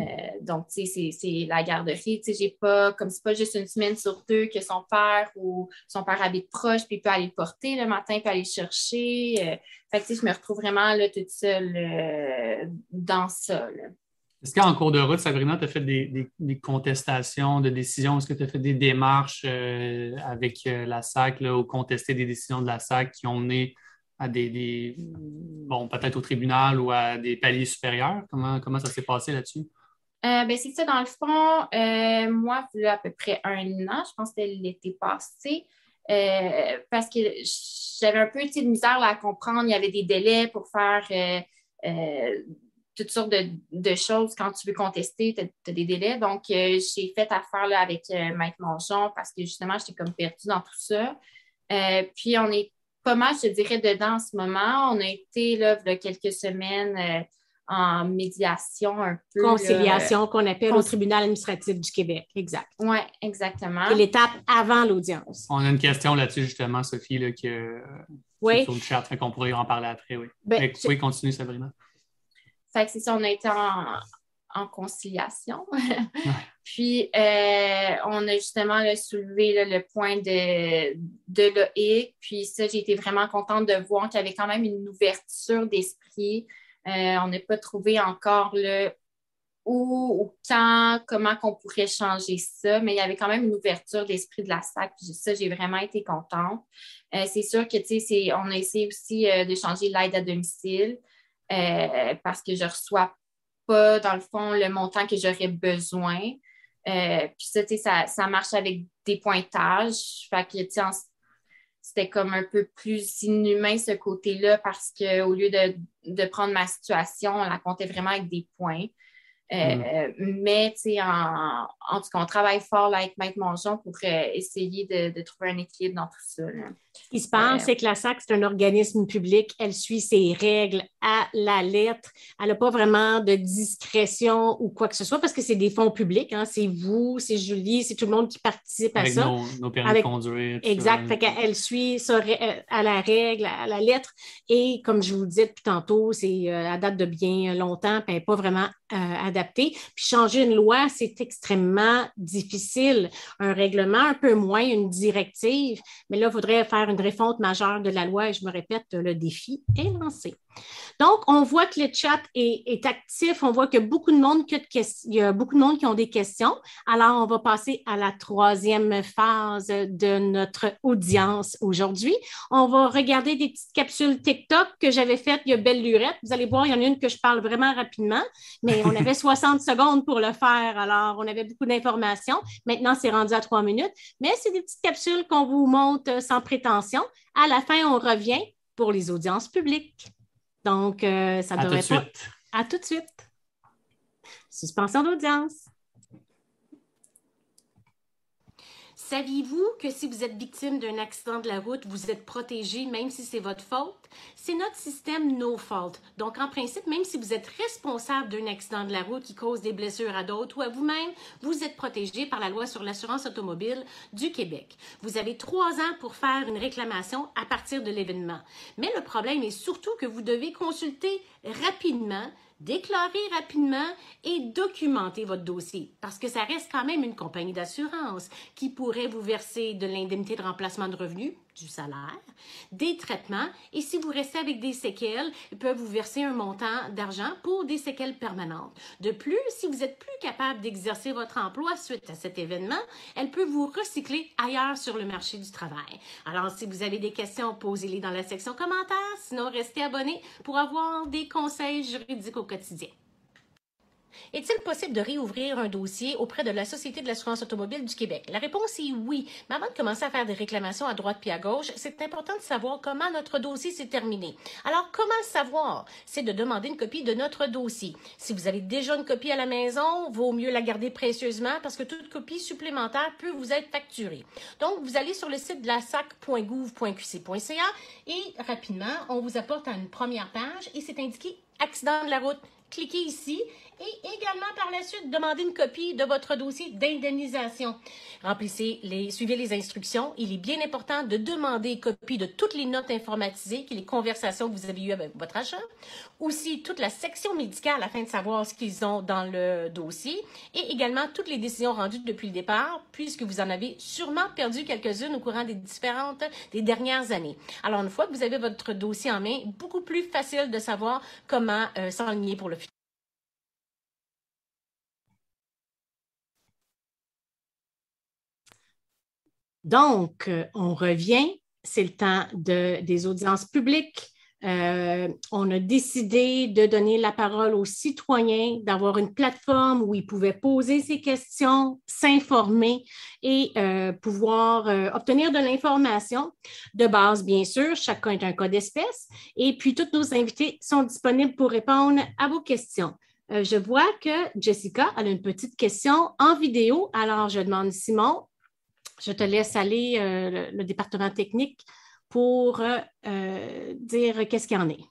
Euh, donc, tu sais, c'est la garderie. Tu sais, j'ai pas, comme c'est pas juste une semaine sur deux que son père ou son père habite proche, puis il peut aller le porter le matin, puis aller le chercher. Euh, fait que, tu sais, je me retrouve vraiment là, toute seule euh, dans ça. Est-ce qu'en cours de route, Sabrina, tu as fait des, contestations de décisions? Est-ce que tu as fait des démarches avec la SAC ou contester des décisions de la SAC qui ont mené à des, bon, peut-être au tribunal ou à des paliers supérieurs? Comment, comment ça s'est passé là-dessus? Euh, ben, c'est ça, dans le fond, euh, moi, il y a à peu près un an, je pense que c'était l'été passé, euh, parce que j'avais un peu de misère à comprendre. Il y avait des délais pour faire toutes sortes de, choses. Quand tu veux contester, tu as, des délais. Donc, j'ai fait affaire là, avec Mike Mongeon parce que justement, j'étais comme perdue dans tout ça. puis, on est pas mal, je dirais, dedans en ce moment. On a été là, il quelques semaines en médiation un peu. Conciliation qu'on appelle au tribunal administratif du Québec, exact. Oui, exactement. C'est l'étape avant l'audience. On a une question là-dessus justement, Sophie, là, que, oui. sur le chat, qu'on pourrait en parler après, oui. Ben, oui, continue Sabrina. Fait que c'est ça, on a été en, conciliation. [laughs] Puis, euh, on a justement soulevé le point de, de l'OIC. Puis ça, j'ai été vraiment contente de voir qu'il y avait quand même une ouverture d'esprit euh, on n'a pas trouvé encore le où, ou quand, comment qu'on pourrait changer ça, mais il y avait quand même une ouverture d'esprit de la SAC. ça, j'ai vraiment été contente. Euh, c'est sûr que, tu sais, on a essayé aussi euh, de changer l'aide à domicile parce que je ne reçois pas, dans le fond, le montant que j'aurais besoin. puis ça, tu sais, ça, marche avec des pointages. Fait que, tu sais, c'était comme un peu plus inhumain ce côté-là parce qu'au lieu de, de, prendre ma situation, on la comptait vraiment avec des points. Euh, mm. Mais, tu sais, en, en, tout cas, on travaille fort là, avec Maître Mongeon pour euh, essayer de, de, trouver un équilibre dans tout ça. Ce qui se passe, c'est que la SAC, c'est un organisme public. Elle suit ses règles à la lettre. Elle n'a pas vraiment de discrétion ou quoi que ce soit parce que c'est des fonds publics. Hein. C'est vous, c'est Julie, c'est tout le monde qui participe à ça. Nos, nos permis Avec... de conduire. Exact. Fait elle suit ça à la règle, à la lettre. Et comme je vous le disais depuis tantôt, c'est à date de bien longtemps, puis elle n'est pas vraiment euh, Puis changer une loi, c'est extrêmement difficile. Un règlement, un peu moins, une directive. Mais là, il faudrait faire une refonte majeure de la loi et je me répète, le défi est lancé. Donc, on voit que le chat est, actif. On voit qu'il y a beaucoup de monde qui a, il y a beaucoup de monde qui ont des questions. Alors, on va passer à la troisième phase de notre audience aujourd'hui. On va regarder des petites capsules TikTok que j'avais faites. Il y a Belle Lurette. Vous allez voir, il y en a une que je parle vraiment rapidement, mais on avait [laughs] 60 secondes pour le faire. Alors, on avait beaucoup d'informations. Maintenant, c'est rendu à trois minutes, mais c'est des petites capsules qu'on vous montre sans prétention. À la fin, on revient pour les audiences publiques. Donc, euh, ça devrait être. À tout de suite. Suspension d'audience. Saviez-vous que si vous êtes victime d'un accident de la route, vous êtes protégé même si c'est votre faute? C'est notre système no fault. Donc, en principe, même si vous êtes responsable d'un accident de la route qui cause des blessures à d'autres ou à vous-même, vous êtes protégé par la loi sur l'assurance automobile du Québec. Vous avez trois ans pour faire une réclamation à partir de l'événement. Mais le problème est surtout que vous devez consulter rapidement déclarer rapidement et documenter votre dossier parce que ça reste quand même une compagnie d'assurance qui pourrait vous verser de l'indemnité de remplacement de revenus du salaire, des traitements et si vous restez avec des séquelles, ils peuvent vous verser un montant d'argent pour des séquelles permanentes. De plus, si vous êtes plus capable d'exercer votre emploi suite à cet événement, elle peut vous recycler ailleurs sur le marché du travail. Alors, si vous avez des questions, posez-les dans la section commentaires. Sinon, restez abonné pour avoir des conseils juridiques au quotidien. Est-il possible de réouvrir un dossier auprès de la Société de l'assurance automobile du Québec? La réponse est oui. Mais avant de commencer à faire des réclamations à droite puis à gauche, c'est important de savoir comment notre dossier s'est terminé. Alors, comment savoir? C'est de demander une copie de notre dossier. Si vous avez déjà une copie à la maison, vaut mieux la garder précieusement parce que toute copie supplémentaire peut vous être facturée. Donc, vous allez sur le site de la sac.gouv.qc.ca et rapidement, on vous apporte une première page et c'est indiqué accident de la route cliquez ici et également par la suite demandez une copie de votre dossier d'indemnisation. Remplissez les, suivez les instructions. Il est bien important de demander une copie de toutes les notes informatisées, les conversations que vous avez eues avec votre agent, aussi toute la section médicale afin de savoir ce qu'ils ont dans le dossier et également toutes les décisions rendues depuis le départ, puisque vous en avez sûrement perdu quelques-unes au courant des différentes, des dernières années. Alors, une fois que vous avez votre dossier en main, beaucoup plus facile de savoir comment euh, s'enligner pour le Donc, euh, on revient, c'est le temps de, des audiences publiques. Euh, on a décidé de donner la parole aux citoyens, d'avoir une plateforme où ils pouvaient poser ces questions, s'informer et euh, pouvoir obtenir de l'information de base, bien sûr. Chacun est un cas d'espèce. Et puis, tous nos invités sont disponibles pour répondre à vos questions. je vois que Jessica a une petite question en vidéo. Alors, je demande Simon, je te laisse aller euh, le, département technique pour euh, euh, dire qu'est-ce qu'il y en est.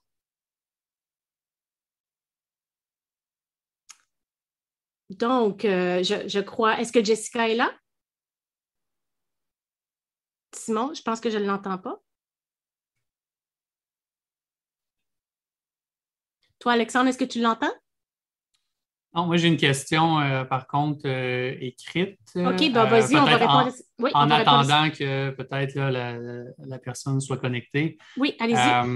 Donc, je, crois, est-ce que Jessica est là? Simon, je pense que je ne l'entends pas. Toi, Alexandre, est-ce que tu l'entends? Moi, j'ai une question, euh, par contre, euh, écrite. OK, ben, vas-y, on va répondre. En, attendant que peut-être la, personne soit connectée. Oui, allez-y.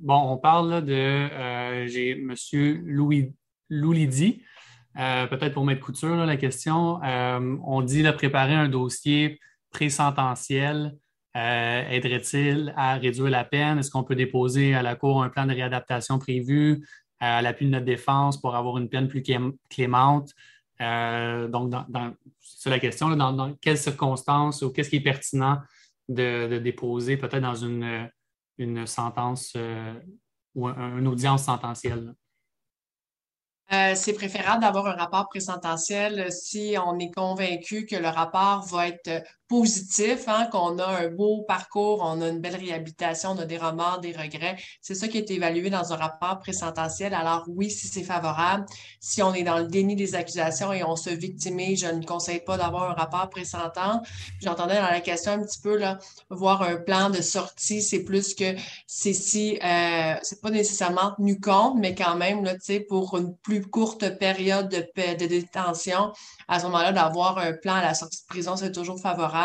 bon, on parle de. j'ai M. Louis, Loulidi. peut-être pour mettre couture, la question. on dit de préparer un dossier pré-sententiel. aiderait-il à réduire la peine? Est-ce qu'on peut déposer à la Cour un plan de réadaptation prévu? À l'appui de notre défense pour avoir une peine plus clémente. Euh, donc, c'est la question, dans, quelles circonstances ou qu'est-ce qui est pertinent de, déposer peut-être dans une, sentence ou une audience sententielle? Euh, c'est préférable d'avoir un rapport présententiel si on est convaincu que le rapport va être positif, hein, qu'on a un beau parcours, on a une belle réhabilitation, on a des remords, des regrets. C'est ça qui est évalué dans un rapport présententiel. Alors oui, si c'est favorable, si on est dans le déni des accusations et on se victimise, je ne conseille pas d'avoir un rapport présentant. J'entendais dans la question un petit peu là, voir un plan de sortie, c'est plus que c'est si euh, c'est pas nécessairement tenu compte, mais quand même là, tu sais, pour une plus courte période de, de détention, à ce moment-là, d'avoir un plan à la sortie de prison, c'est toujours favorable.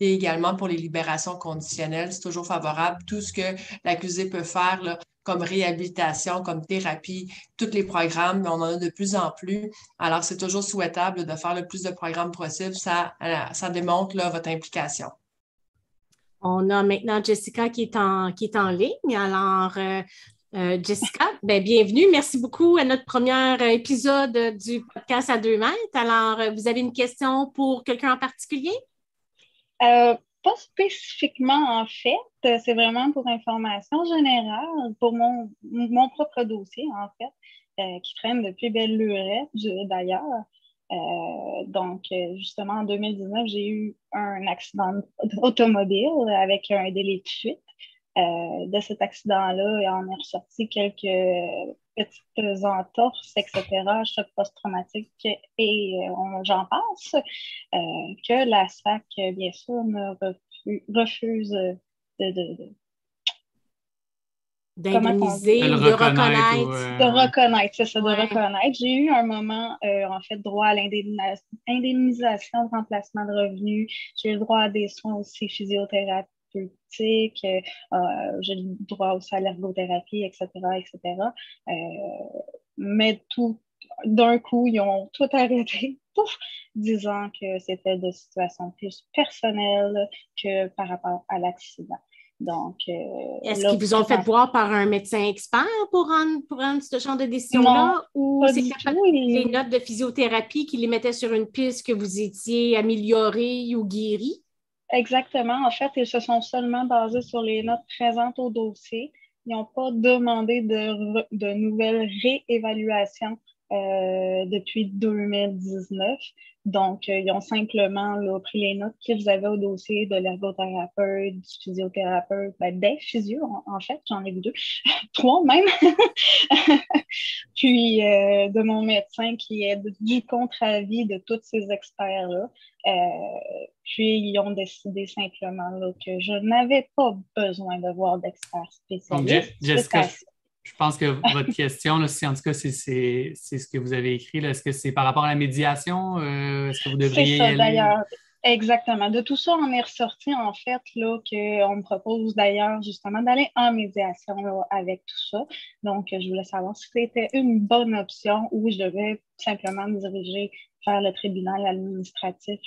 Et également pour les libérations conditionnelles, c'est toujours favorable. Tout ce que l'accusé peut faire comme réhabilitation, comme thérapie, tous les programmes, on en a de plus en plus. Alors, c'est toujours souhaitable de faire le plus de programmes possible. Ça, ça démontre votre implication. On a maintenant Jessica qui est en, qui est en ligne. Alors, euh, euh, Jessica, [laughs] ben, bienvenue. Merci beaucoup à notre premier épisode du podcast à deux mètres. Alors, euh, vous avez une question pour quelqu'un en particulier? Euh, pas spécifiquement, en fait. C'est vraiment pour information générale, pour mon, mon propre dossier, en fait, qui traîne depuis belle lurette, d'ailleurs. donc, justement, en 2019, j'ai eu un accident automobile avec un délai de fuite. Euh, de cet accident-là, et on est ressorti quelques petites entorses, etc., choc post-traumatique et euh, j'en euh, que la SAC, bien sûr, me refuse de, d'indemniser, de, reconnaître. De reconnaître, c'est ça, de reconnaître. J'ai eu un moment, en fait, droit à l'indemnisation de remplacement de revenus. J'ai eu le droit à des soins aussi physiothérapie euh, euh, j'ai le droit aussi à l'ergothérapie, etc., etc. Euh, mais tout, d'un coup, ils ont tout arrêté, [laughs] disant que c'était de situation plus personnelle que par rapport à l'accident. Donc, est-ce qu'ils vous ont fait voir par un médecin expert pour rendre, pour rendre ce genre de décision-là? Ou c'est les notes de physiothérapie qui les mettaient sur une piste que vous étiez amélioré ou guéri? Exactement. En fait, ils se sont seulement basés sur les notes présentes au dossier. Ils n'ont pas demandé de, de nouvelles réévaluations euh, depuis 2019. Donc, euh, ils ont simplement pris les notes qu'ils avaient au dossier de l'ergothérapeute, du physiothérapeute, ben, des physios, en, fait, j'en ai vu deux, [laughs] trois même. [laughs] Puis, euh, de mon médecin qui est du contre-avis de tous ces experts-là. puis, ils ont décidé simplement que je n'avais pas besoin de voir d'experts spécialistes. Je pense que votre question, là, si en tout cas c'est ce que vous avez écrit, est-ce que c'est par rapport à la médiation? Euh, est-ce que vous devriez. C'est ça, d'ailleurs. Exactement. De tout ça, on est ressorti en fait là qu'on me propose d'ailleurs justement d'aller en médiation avec tout ça. Donc, je voulais savoir si c'était une bonne option ou je devais simplement me diriger faire le tribunal administratif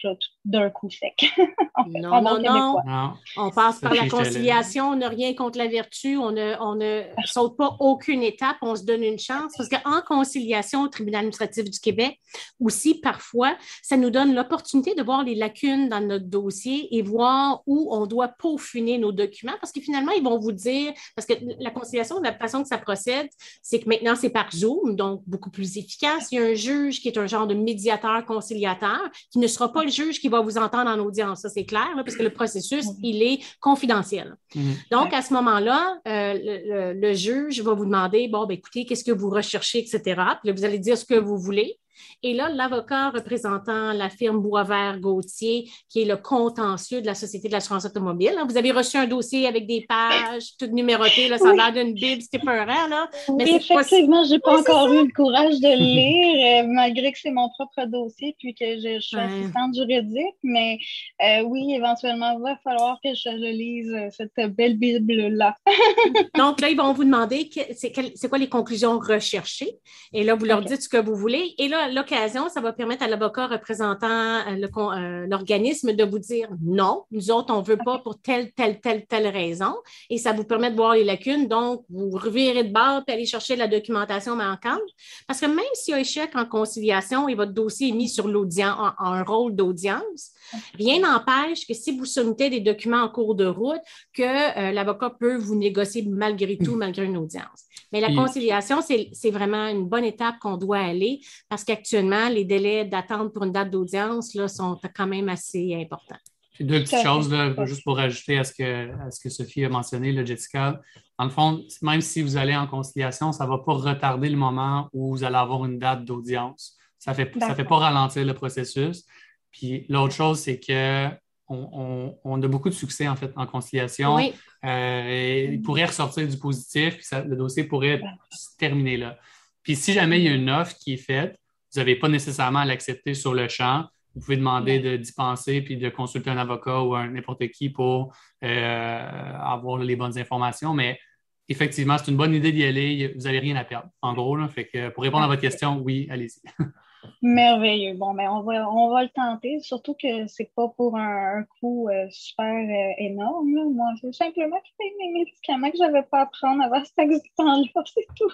d'un coup sec. [laughs] non, non, non, On passe par la conciliation, on n'a rien contre la vertu, on ne, on ne saute pas aucune étape, on se donne une chance. Parce qu'en conciliation au tribunal administratif du Québec, aussi, parfois, ça nous donne l'opportunité de voir les lacunes dans notre dossier et voir où on doit peaufiner nos documents. Parce que finalement, ils vont vous dire, parce que la conciliation, la façon que ça procède, c'est que maintenant, c'est par Zoom, donc beaucoup plus efficace. Il y a un juge qui est un genre de médiateur, conciliateur, qui ne sera pas le juge qui va vous entendre en audience. Ça, c'est clair, parce que le processus, mm-hmm. il est confidentiel. Mm-hmm. Donc, à ce moment-là, euh, le, juge va vous demander, bon, ben, écoutez, qu'est-ce que vous recherchez, etc. Puis vous allez dire ce que vous voulez. Et là, l'avocat représentant la firme Boisvert-Gauthier, qui est le contentieux de la Société de l'assurance automobile. Hein, vous avez reçu un dossier avec des pages toutes numérotées, là, ça a l'air d'une bible, c'était peurant, là. Mais oui, effectivement, je n'ai pas encore eu le courage de le [laughs] lire, euh, malgré que c'est mon propre dossier, puis que je, suis assistante juridique. Mais euh, oui, éventuellement, il va falloir que je le lise, euh, cette belle bible-là. [laughs] Donc là, ils vont vous demander c'est quoi les conclusions recherchées? Et là, vous leur dites ce que vous voulez. Et là, l'occasion, ça va permettre à l'avocat représentant euh, euh, l'organisme de vous dire non, nous autres, on ne veut pas pour telle, telle, telle, telle raison. Et ça vous permet de voir les lacunes. Donc, vous revirez de bord et aller chercher la documentation manquante. Parce que même s'il y a échec en conciliation et votre dossier est mis sur l'audience, en, un rôle d'audience, Rien n'empêche que si vous soumettez des documents en cours de route, que euh, l'avocat peut vous négocier malgré tout, malgré une audience. Mais la conciliation, c'est vraiment une bonne étape qu'on doit aller parce qu'actuellement, les délais d'attente pour une date d'audience sont quand même assez importants. deux petites choses, juste pour ajouter à ce, que, ce que Sophie a mentionné, le Jessica. Dans le fond, même si vous allez en conciliation, ça ne va pas retarder le moment où vous allez avoir une date d'audience. Ça ne fait, ça fait pas ralentir le processus. Puis l'autre chose, c'est que on, a beaucoup de succès en fait en conciliation. Euh, il pourrait ressortir du positif, puis le dossier pourrait se terminer là. Puis si jamais il y a une offre qui est faite, vous n'avez pas nécessairement à l'accepter sur le champ. Vous pouvez demander d'y penser puis de consulter un avocat ou n'importe qui pour euh, avoir les bonnes informations. Mais effectivement, c'est une bonne idée d'y aller. Vous n'avez rien à perdre. En gros, fait que pour répondre à votre question, oui, allez-y. [laughs] Merveilleux. Bon, ben, on va, on va le tenter, surtout que c'est pas pour un, coût euh, super euh, énorme. Moi, c'est simplement que mes médicaments que je n'avais pas à prendre avant cet temps-là, [laughs] c'est tout.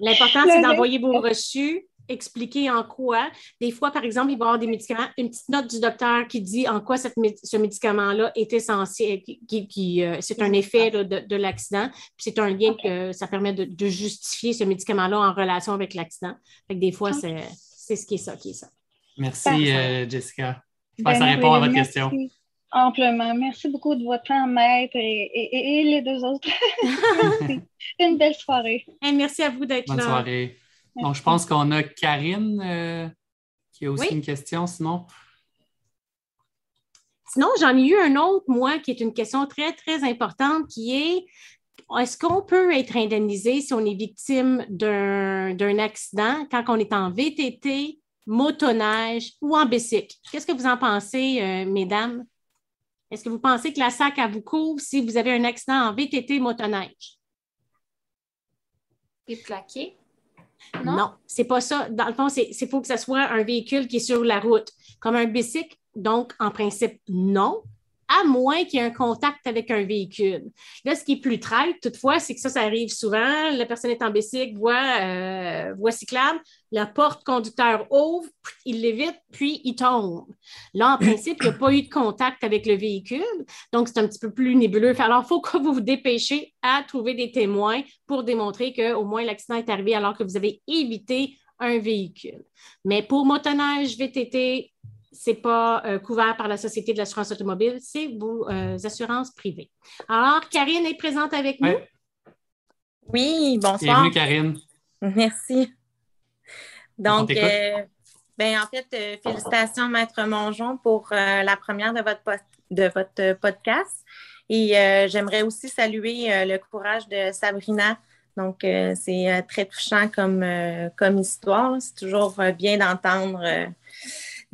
L'important, c'est d'envoyer vos reçus, expliquer en quoi. Des fois, par exemple, il va y avoir des médicaments, une petite note du docteur qui dit en quoi ce médicament-là est essentiel, qui, euh, c'est un effet de, l'accident, puis c'est un lien que ça permet de, justifier ce médicament-là en relation avec l'accident. des fois, c'est c'est ce qui est ça qui est ça. Merci, euh, Jessica. Je pense que ça ben, répond à votre question. Amplement. Merci beaucoup de votre temps, maître, et, les deux autres. [laughs] merci. Une belle soirée. merci à vous d'être là. Bonne soirée. Bon, je pense qu'on a Karine euh, qui a aussi une question, sinon. Sinon, j'en ai eu un autre, moi, qui est une question très, très importante, qui est est-ce qu'on peut être indemnisé si on est victime d'un accident quand on est en VTT, motoneige ou en bicycle? Qu'est-ce que vous en pensez, euh, mesdames? Est-ce que vous pensez que la SAC à vous couvre si vous avez un accident en VTT, motoneige? Et plaqué? Non, non c'est pas ça. Dans le fond, il faut que ce soit un véhicule qui est sur la route, comme un bicycle. Donc, en principe, non à moins qu'il y ait un contact avec un véhicule. Là, ce qui est plus traite, toutefois, c'est que ça, ça arrive souvent. La personne est en bicycle, voit, euh, voie cyclable, la porte conducteur ouvre, il l'évite, puis il tombe. Là, en principe, il n'y a pas eu de contact avec le véhicule, donc c'est un petit peu plus nébuleux. Alors, il faut que vous vous dépêchez à trouver des témoins pour démontrer qu'au moins l'accident est arrivé alors que vous avez évité un véhicule. Mais pour motoneige, VTT, ce n'est pas euh, couvert par la Société de l'assurance automobile, c'est vos euh, assurances privées. Alors, Karine est présente avec nous. Oui, bonsoir. Bienvenue, Karine. Merci. Donc, euh, ben, en fait, félicitations, Maître Mongeon, pour la première de votre, de votre podcast. Et j'aimerais aussi saluer le courage de Sabrina. Donc, c'est très touchant comme, comme histoire. C'est toujours bien d'entendre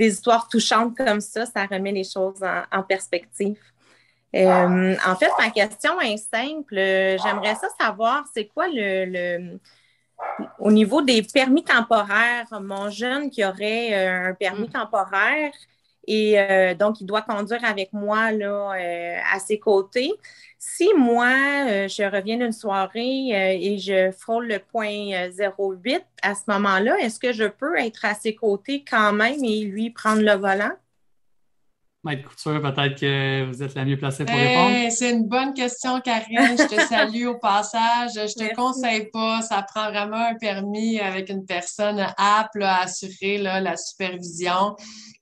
des histoires touchantes comme ça, ça remet les choses en, perspective. Euh, en fait, ma question est simple. J'aimerais ça savoir, c'est quoi le, au niveau des permis temporaires, mon jeune qui aurait euh, un permis mm. temporaire et euh, donc il doit conduire avec moi là, à ses côtés. Si moi, euh, je reviens d'une soirée euh, et je frôle le point 08 à ce moment-là, est-ce que je peux être à ses côtés quand même et lui prendre le volant? Maître Couture, peut-être que vous êtes la mieux placée pour répondre. c'est une bonne question, Karine. Je te [laughs] salue au passage. Je ne te conseille pas. Ça prend vraiment un permis avec une personne apte à assurer la supervision.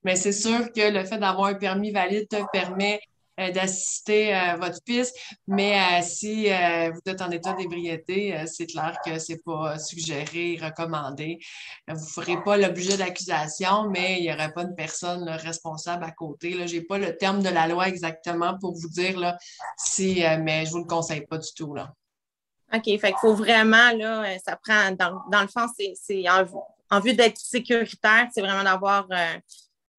Mais c'est sûr que le fait d'avoir un permis valide te permet euh, d'assister à votre fils. Mais euh, si euh, vous êtes en état d'ébriété, c'est clair que c'est pas suggéré, recommandé. Vous ne ferez pas l'objet d'accusation, mais il n'y aurait pas une personne responsable à côté. Je n'ai pas le terme de la loi exactement pour vous dire là, si, mais je ne vous le conseille pas du tout. Là. OK, fait qu'il faut vraiment, là, ça prend, dans, le fond, c'est en, en, vue d'être sécuritaire, c'est vraiment d'avoir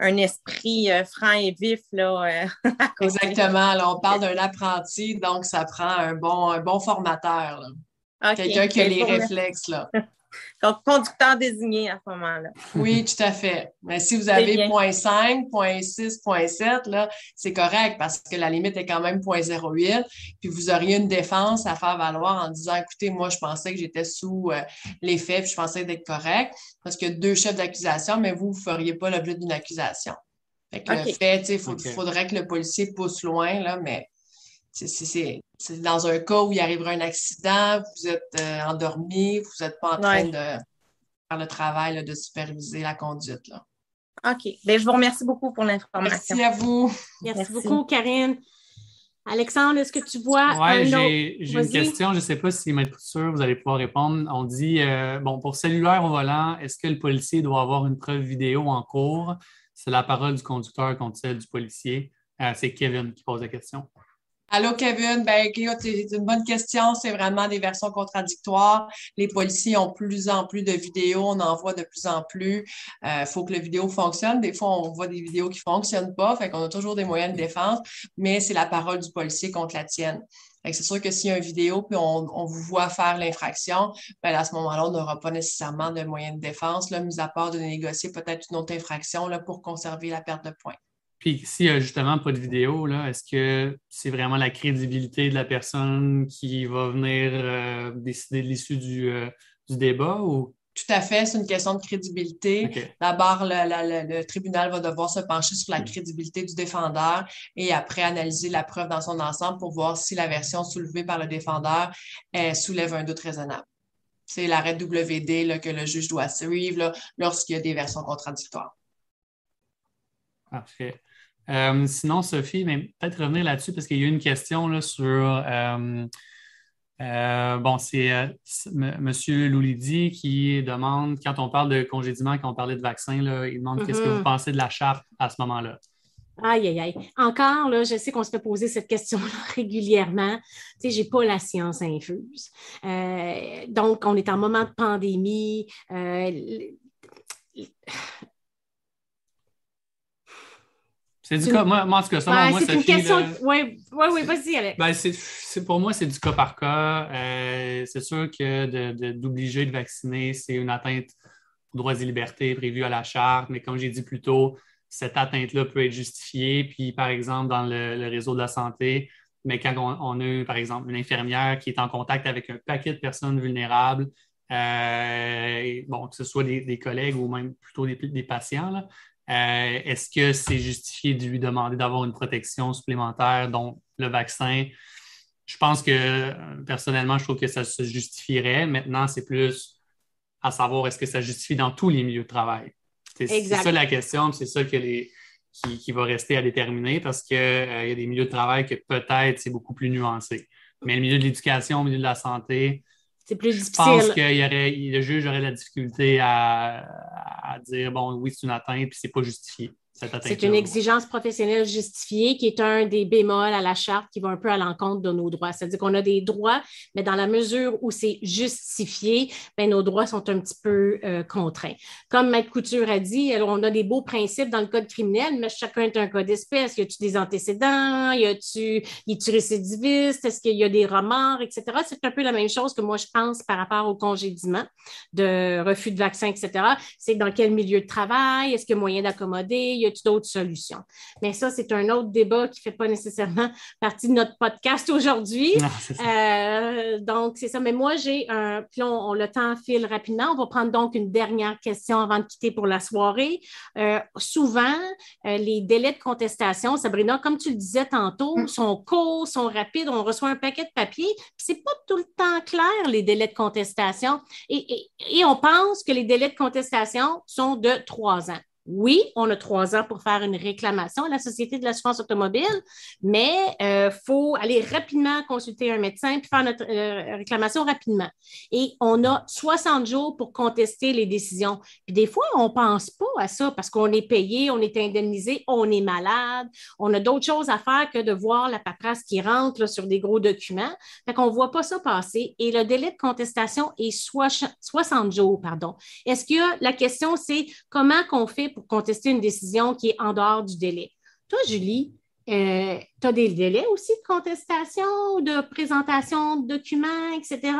un esprit euh, franc et vif. Là, euh, [laughs] Exactement. on parle d'un apprenti, donc ça prend un bon, un bon formateur. Quelqu'un qui a les réflexes. Là. [laughs] conducteur désigné à ce moment-là. Oui, tout à fait. Mais si vous avez 0.5, 0.6, 0.7, c'est correct parce que la limite est quand même 0.08. Puis vous auriez une défense à faire valoir en disant écoutez, moi, je pensais que j'étais sous euh, l'effet, puis je pensais d'être correct. Parce que deux chefs d'accusation, mais vous, vous ne feriez pas l'objet d'une accusation. Fait que le fait, il faudrait que le policier pousse loin, là, mais c'est dans un cas où il arriverait un accident, vous êtes euh, endormi, vous n'êtes pas en train de faire le travail de superviser la conduite. Là. OK. Bien, je vous remercie beaucoup pour l'information. Merci à vous. Merci, beaucoup, Karine. Alexandre, est-ce que tu vois Oui, j'ai une question. Je ne sais pas si, Maître sûr, vous allez pouvoir répondre. On dit, euh, bon, pour cellulaire au volant, est-ce que le policier doit avoir une preuve vidéo en cours? C'est la parole du conducteur contre celle du policier. Euh, c'est Kevin qui pose la question. Allô, Kevin? Ben, c'est une bonne question. C'est vraiment des versions contradictoires. Les policiers ont plus en plus de vidéos. On en voit de plus en plus. Il euh, faut que la vidéo fonctionne. Des fois, on voit des vidéos qui ne fonctionnent pas. Fait qu'on a toujours des moyens de défense, mais c'est la parole du policier contre la tienne. C'est sûr que s'il y a une vidéo puis on, vous voit faire l'infraction, ben à ce moment-là, on n'aura pas nécessairement de moyens de défense, là, mis à part de négocier peut-être une autre infraction là, pour conserver la perte de points. Puis s'il n'y a justement pas de vidéo, est-ce que c'est vraiment la crédibilité de la personne qui va venir euh, décider de l'issue euh, du, débat ou? Tout à fait, c'est une question de crédibilité. D'abord, le, tribunal va devoir se pencher sur la crédibilité du défendeur et après analyser la preuve dans son ensemble pour voir si la version soulevée par le défendeur euh, soulève un doute raisonnable. C'est l'arrêt WD que le juge doit suivre lorsqu'il y a des versions contradictoires. Parfait. Euh, sinon, Sophie, mais peut-être revenir là-dessus parce qu'il y a eu une question là, sur. Euh, euh, bon, c'est M. Loulidi qui demande, quand on parle de congédiement, quand on parlait de vaccin, il demande qu'est-ce que vous mm-hmm. pensez de la charte à ce moment-là? Aïe, aïe, aïe. Encore, là, je sais qu'on se fait poser cette question-là [laughs] régulièrement. Tu sais, j'ai pas la science infuse. donc, on est en moment de pandémie. C'est du cas, moi, en tout cas, ça, moi, c'est une question. Oui, oui, oui, vas-y, Alex. Ben, c'est, pour moi, c'est du cas par cas. Euh, c'est sûr que d'obliger de, vacciner, c'est une atteinte aux droits et libertés prévues à la charte, mais comme j'ai dit plus tôt, cette atteinte-là peut être justifiée. Puis, par exemple, dans le, réseau de la santé, mais quand on, a, par exemple, une infirmière qui est en contact avec un paquet de personnes vulnérables, euh, bon, que ce soit des, collègues ou même plutôt des, des patients, là, est-ce que c'est justifié de lui demander d'avoir une protection supplémentaire, dont le vaccin? Je pense que personnellement, je trouve que ça se justifierait. Maintenant, c'est plus à savoir est-ce que ça justifie dans tous les milieux de travail. C'est ça la question, c'est ça que les, qui, va rester à déterminer parce qu'il euh, y a des milieux de travail que peut-être c'est beaucoup plus nuancé. Mais le milieu de l'éducation, le milieu de la santé, c'est plus difficile. Je pense que y aurait, le juge aurait la difficulté à, à dire bon, oui, c'est une atteinte, puis c'est pas justifié. C'est une exigence professionnelle justifiée qui est un des bémols à la charte qui va un peu à l'encontre de nos droits. C'est-à-dire qu'on a des droits, mais dans la mesure où c'est justifié, bien, nos droits sont un petit peu euh, contraints. Comme Maître Couture a dit, alors, on a des beaux principes dans le code criminel, mais chacun est un code d'espèce. Y a-tu des antécédents? Y a-tu, tu récidiviste? Est-ce qu'il y a des remords, etc.? C'est un peu la même chose que moi, je pense par rapport au congédiement de refus de vaccin, etc. C'est dans quel milieu de travail? Est-ce qu'il y a moyen d'accommoder? A-t-il d'autres solutions? Mais ça, c'est un autre débat qui ne fait pas nécessairement partie de notre podcast aujourd'hui. Euh, donc, c'est ça. Mais moi, j'ai un. Puis on, le temps file rapidement. On va prendre donc une dernière question avant de quitter pour la soirée. Euh, souvent, euh, les délais de contestation, Sabrina, comme tu le disais tantôt, mm. sont courts, sont rapides. On reçoit un paquet de papier. Puis c'est pas tout le temps clair, les délais de contestation. et on pense que les délais de contestation sont de trois ans. Oui, on a trois ans pour faire une réclamation à la Société de l'assurance automobile, mais il euh, faut aller rapidement consulter un médecin puis faire notre euh, réclamation rapidement. Et on a 60 jours pour contester les décisions. Puis des fois, on ne pense pas à ça parce qu'on est payé, on est indemnisé, on est malade, on a d'autres choses à faire que de voir la paperasse qui rentre sur des gros documents. Fait qu'on ne voit pas ça passer. Et le délai de contestation est 60 jours. Est-ce que la question, c'est comment qu'on fait pour contester une décision qui est en dehors du délai. Toi, Julie, euh, tu as des délais aussi de contestation, de présentation de documents, etc.?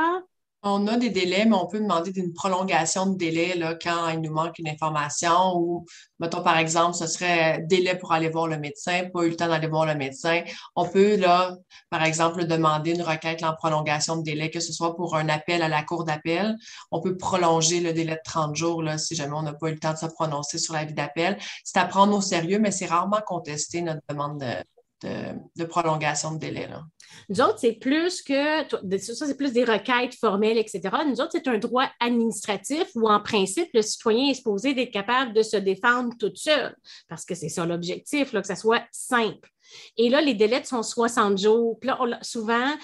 On a des délais, mais on peut demander une prolongation de délai là, quand il nous manque une information ou, mettons, par exemple, ce serait délai pour aller voir le médecin, pas eu le temps d'aller voir le médecin. On peut, là, par exemple, demander une requête en prolongation de délai, que ce soit pour un appel à la cour d'appel. On peut prolonger le délai de 30 jours là, si jamais on n'a pas eu le temps de se prononcer sur l'avis d'appel. C'est à prendre au sérieux, mais c'est rarement contesté notre demande de, de prolongation de délai. Là. Nous autres, c'est plus que, ça, c'est plus des requêtes formelles, etc. Nous autres, c'est un droit administratif où, en principe, le citoyen est supposé d'être capable de se défendre tout seul, parce que c'est ça l'objectif, que ça soit simple. Et là, les délais sont 60 jours. Puis là, souvent,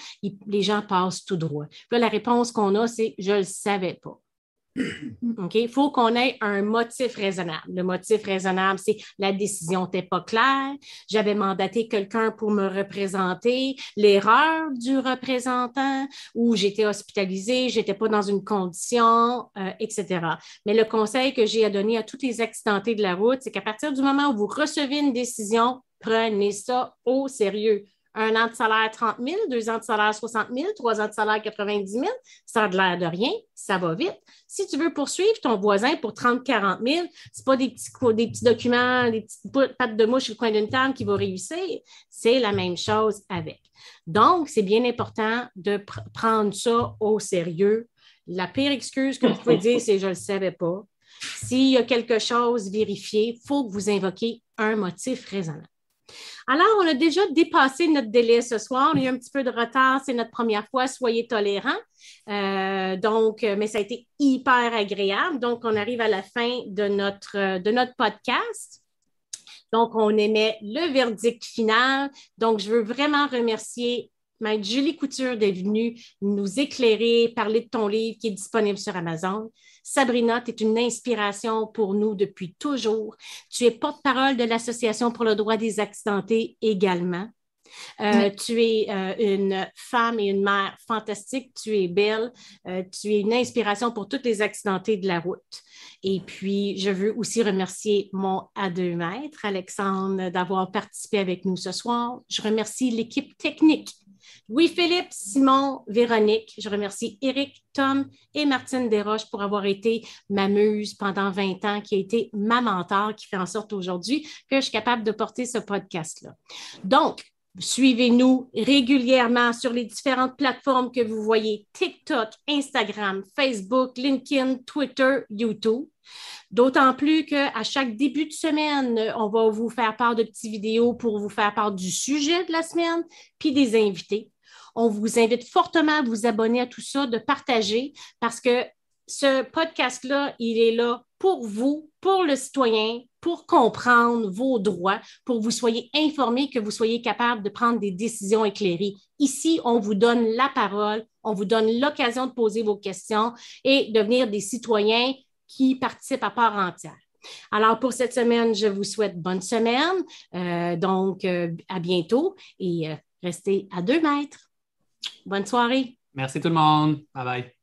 les gens passent tout droit. Puis là, la réponse qu'on a, c'est je ne le savais pas. OK? Il faut qu'on ait un motif raisonnable. Le motif raisonnable, c'est la décision n'était pas claire, j'avais mandaté quelqu'un pour me représenter, l'erreur du représentant, ou j'étais hospitalisée, je n'étais pas dans une condition, euh, etc. Mais le conseil que j'ai à donner à tous les accidentés de la route, c'est qu'à partir du moment où vous recevez une décision, prenez ça au sérieux un an de salaire 30 000, deux ans de salaire 60 000, trois ans de salaire 90 000, ça a de l'air de rien, ça va vite. Si tu veux poursuivre ton voisin pour 30 40 000, ce n'est pas des petits, des petits documents, des petites pattes de mouche sur le coin d'une table qui va réussir. C'est la même chose avec. Donc, c'est bien important de prendre ça au sérieux. La pire excuse que vous pouvez dire, c'est je ne le savais pas. S'il y a quelque chose vérifié, il faut que vous invoquiez un motif raisonnable. Alors, on a déjà dépassé notre délai ce soir. On a eu un petit peu de retard. C'est notre première fois. Soyez tolérants. Euh, donc, mais ça a été hyper agréable. Donc, on arrive à la fin de notre, de notre podcast. Donc, on émet le verdict final. Donc, je veux vraiment remercier Maître Julie Couture d'être venue nous éclairer, parler de ton livre qui est disponible sur Amazon. Sabrina, tu es une inspiration pour nous depuis toujours. Tu es porte-parole de l'Association pour le droit des accidentés également. Euh, tu es euh, une femme et une mère fantastique, tu es belle, euh, tu es une inspiration pour toutes les accidentés de la route. Et puis, je veux aussi remercier mon à deux maîtres, Alexandre, d'avoir participé avec nous ce soir. Je remercie l'équipe technique Louis-Philippe, Simon, Véronique. Je remercie Eric, Tom et Martine Desroches pour avoir été ma muse pendant 20 ans, qui a été ma mentor, qui fait en sorte aujourd'hui que je suis capable de porter ce podcast-là. Donc, Suivez-nous régulièrement sur les différentes plateformes que vous voyez, TikTok, Instagram, Facebook, LinkedIn, Twitter, YouTube. D'autant plus qu'à chaque début de semaine, on va vous faire part de petites vidéos pour vous faire part du sujet de la semaine, puis des invités. On vous invite fortement à vous abonner à tout ça, de partager, parce que ce podcast-là, il est là pour vous, pour le citoyen, pour comprendre vos droits, pour que vous soyez informés, que vous soyez capable de prendre des décisions éclairées. Ici, on vous donne la parole, on vous donne l'occasion de poser vos questions et devenir des citoyens qui participent à part entière. Alors, pour cette semaine, je vous souhaite bonne semaine. Euh, donc, euh, à bientôt et euh, restez à deux mètres. Bonne soirée. Merci tout le monde. Bye bye.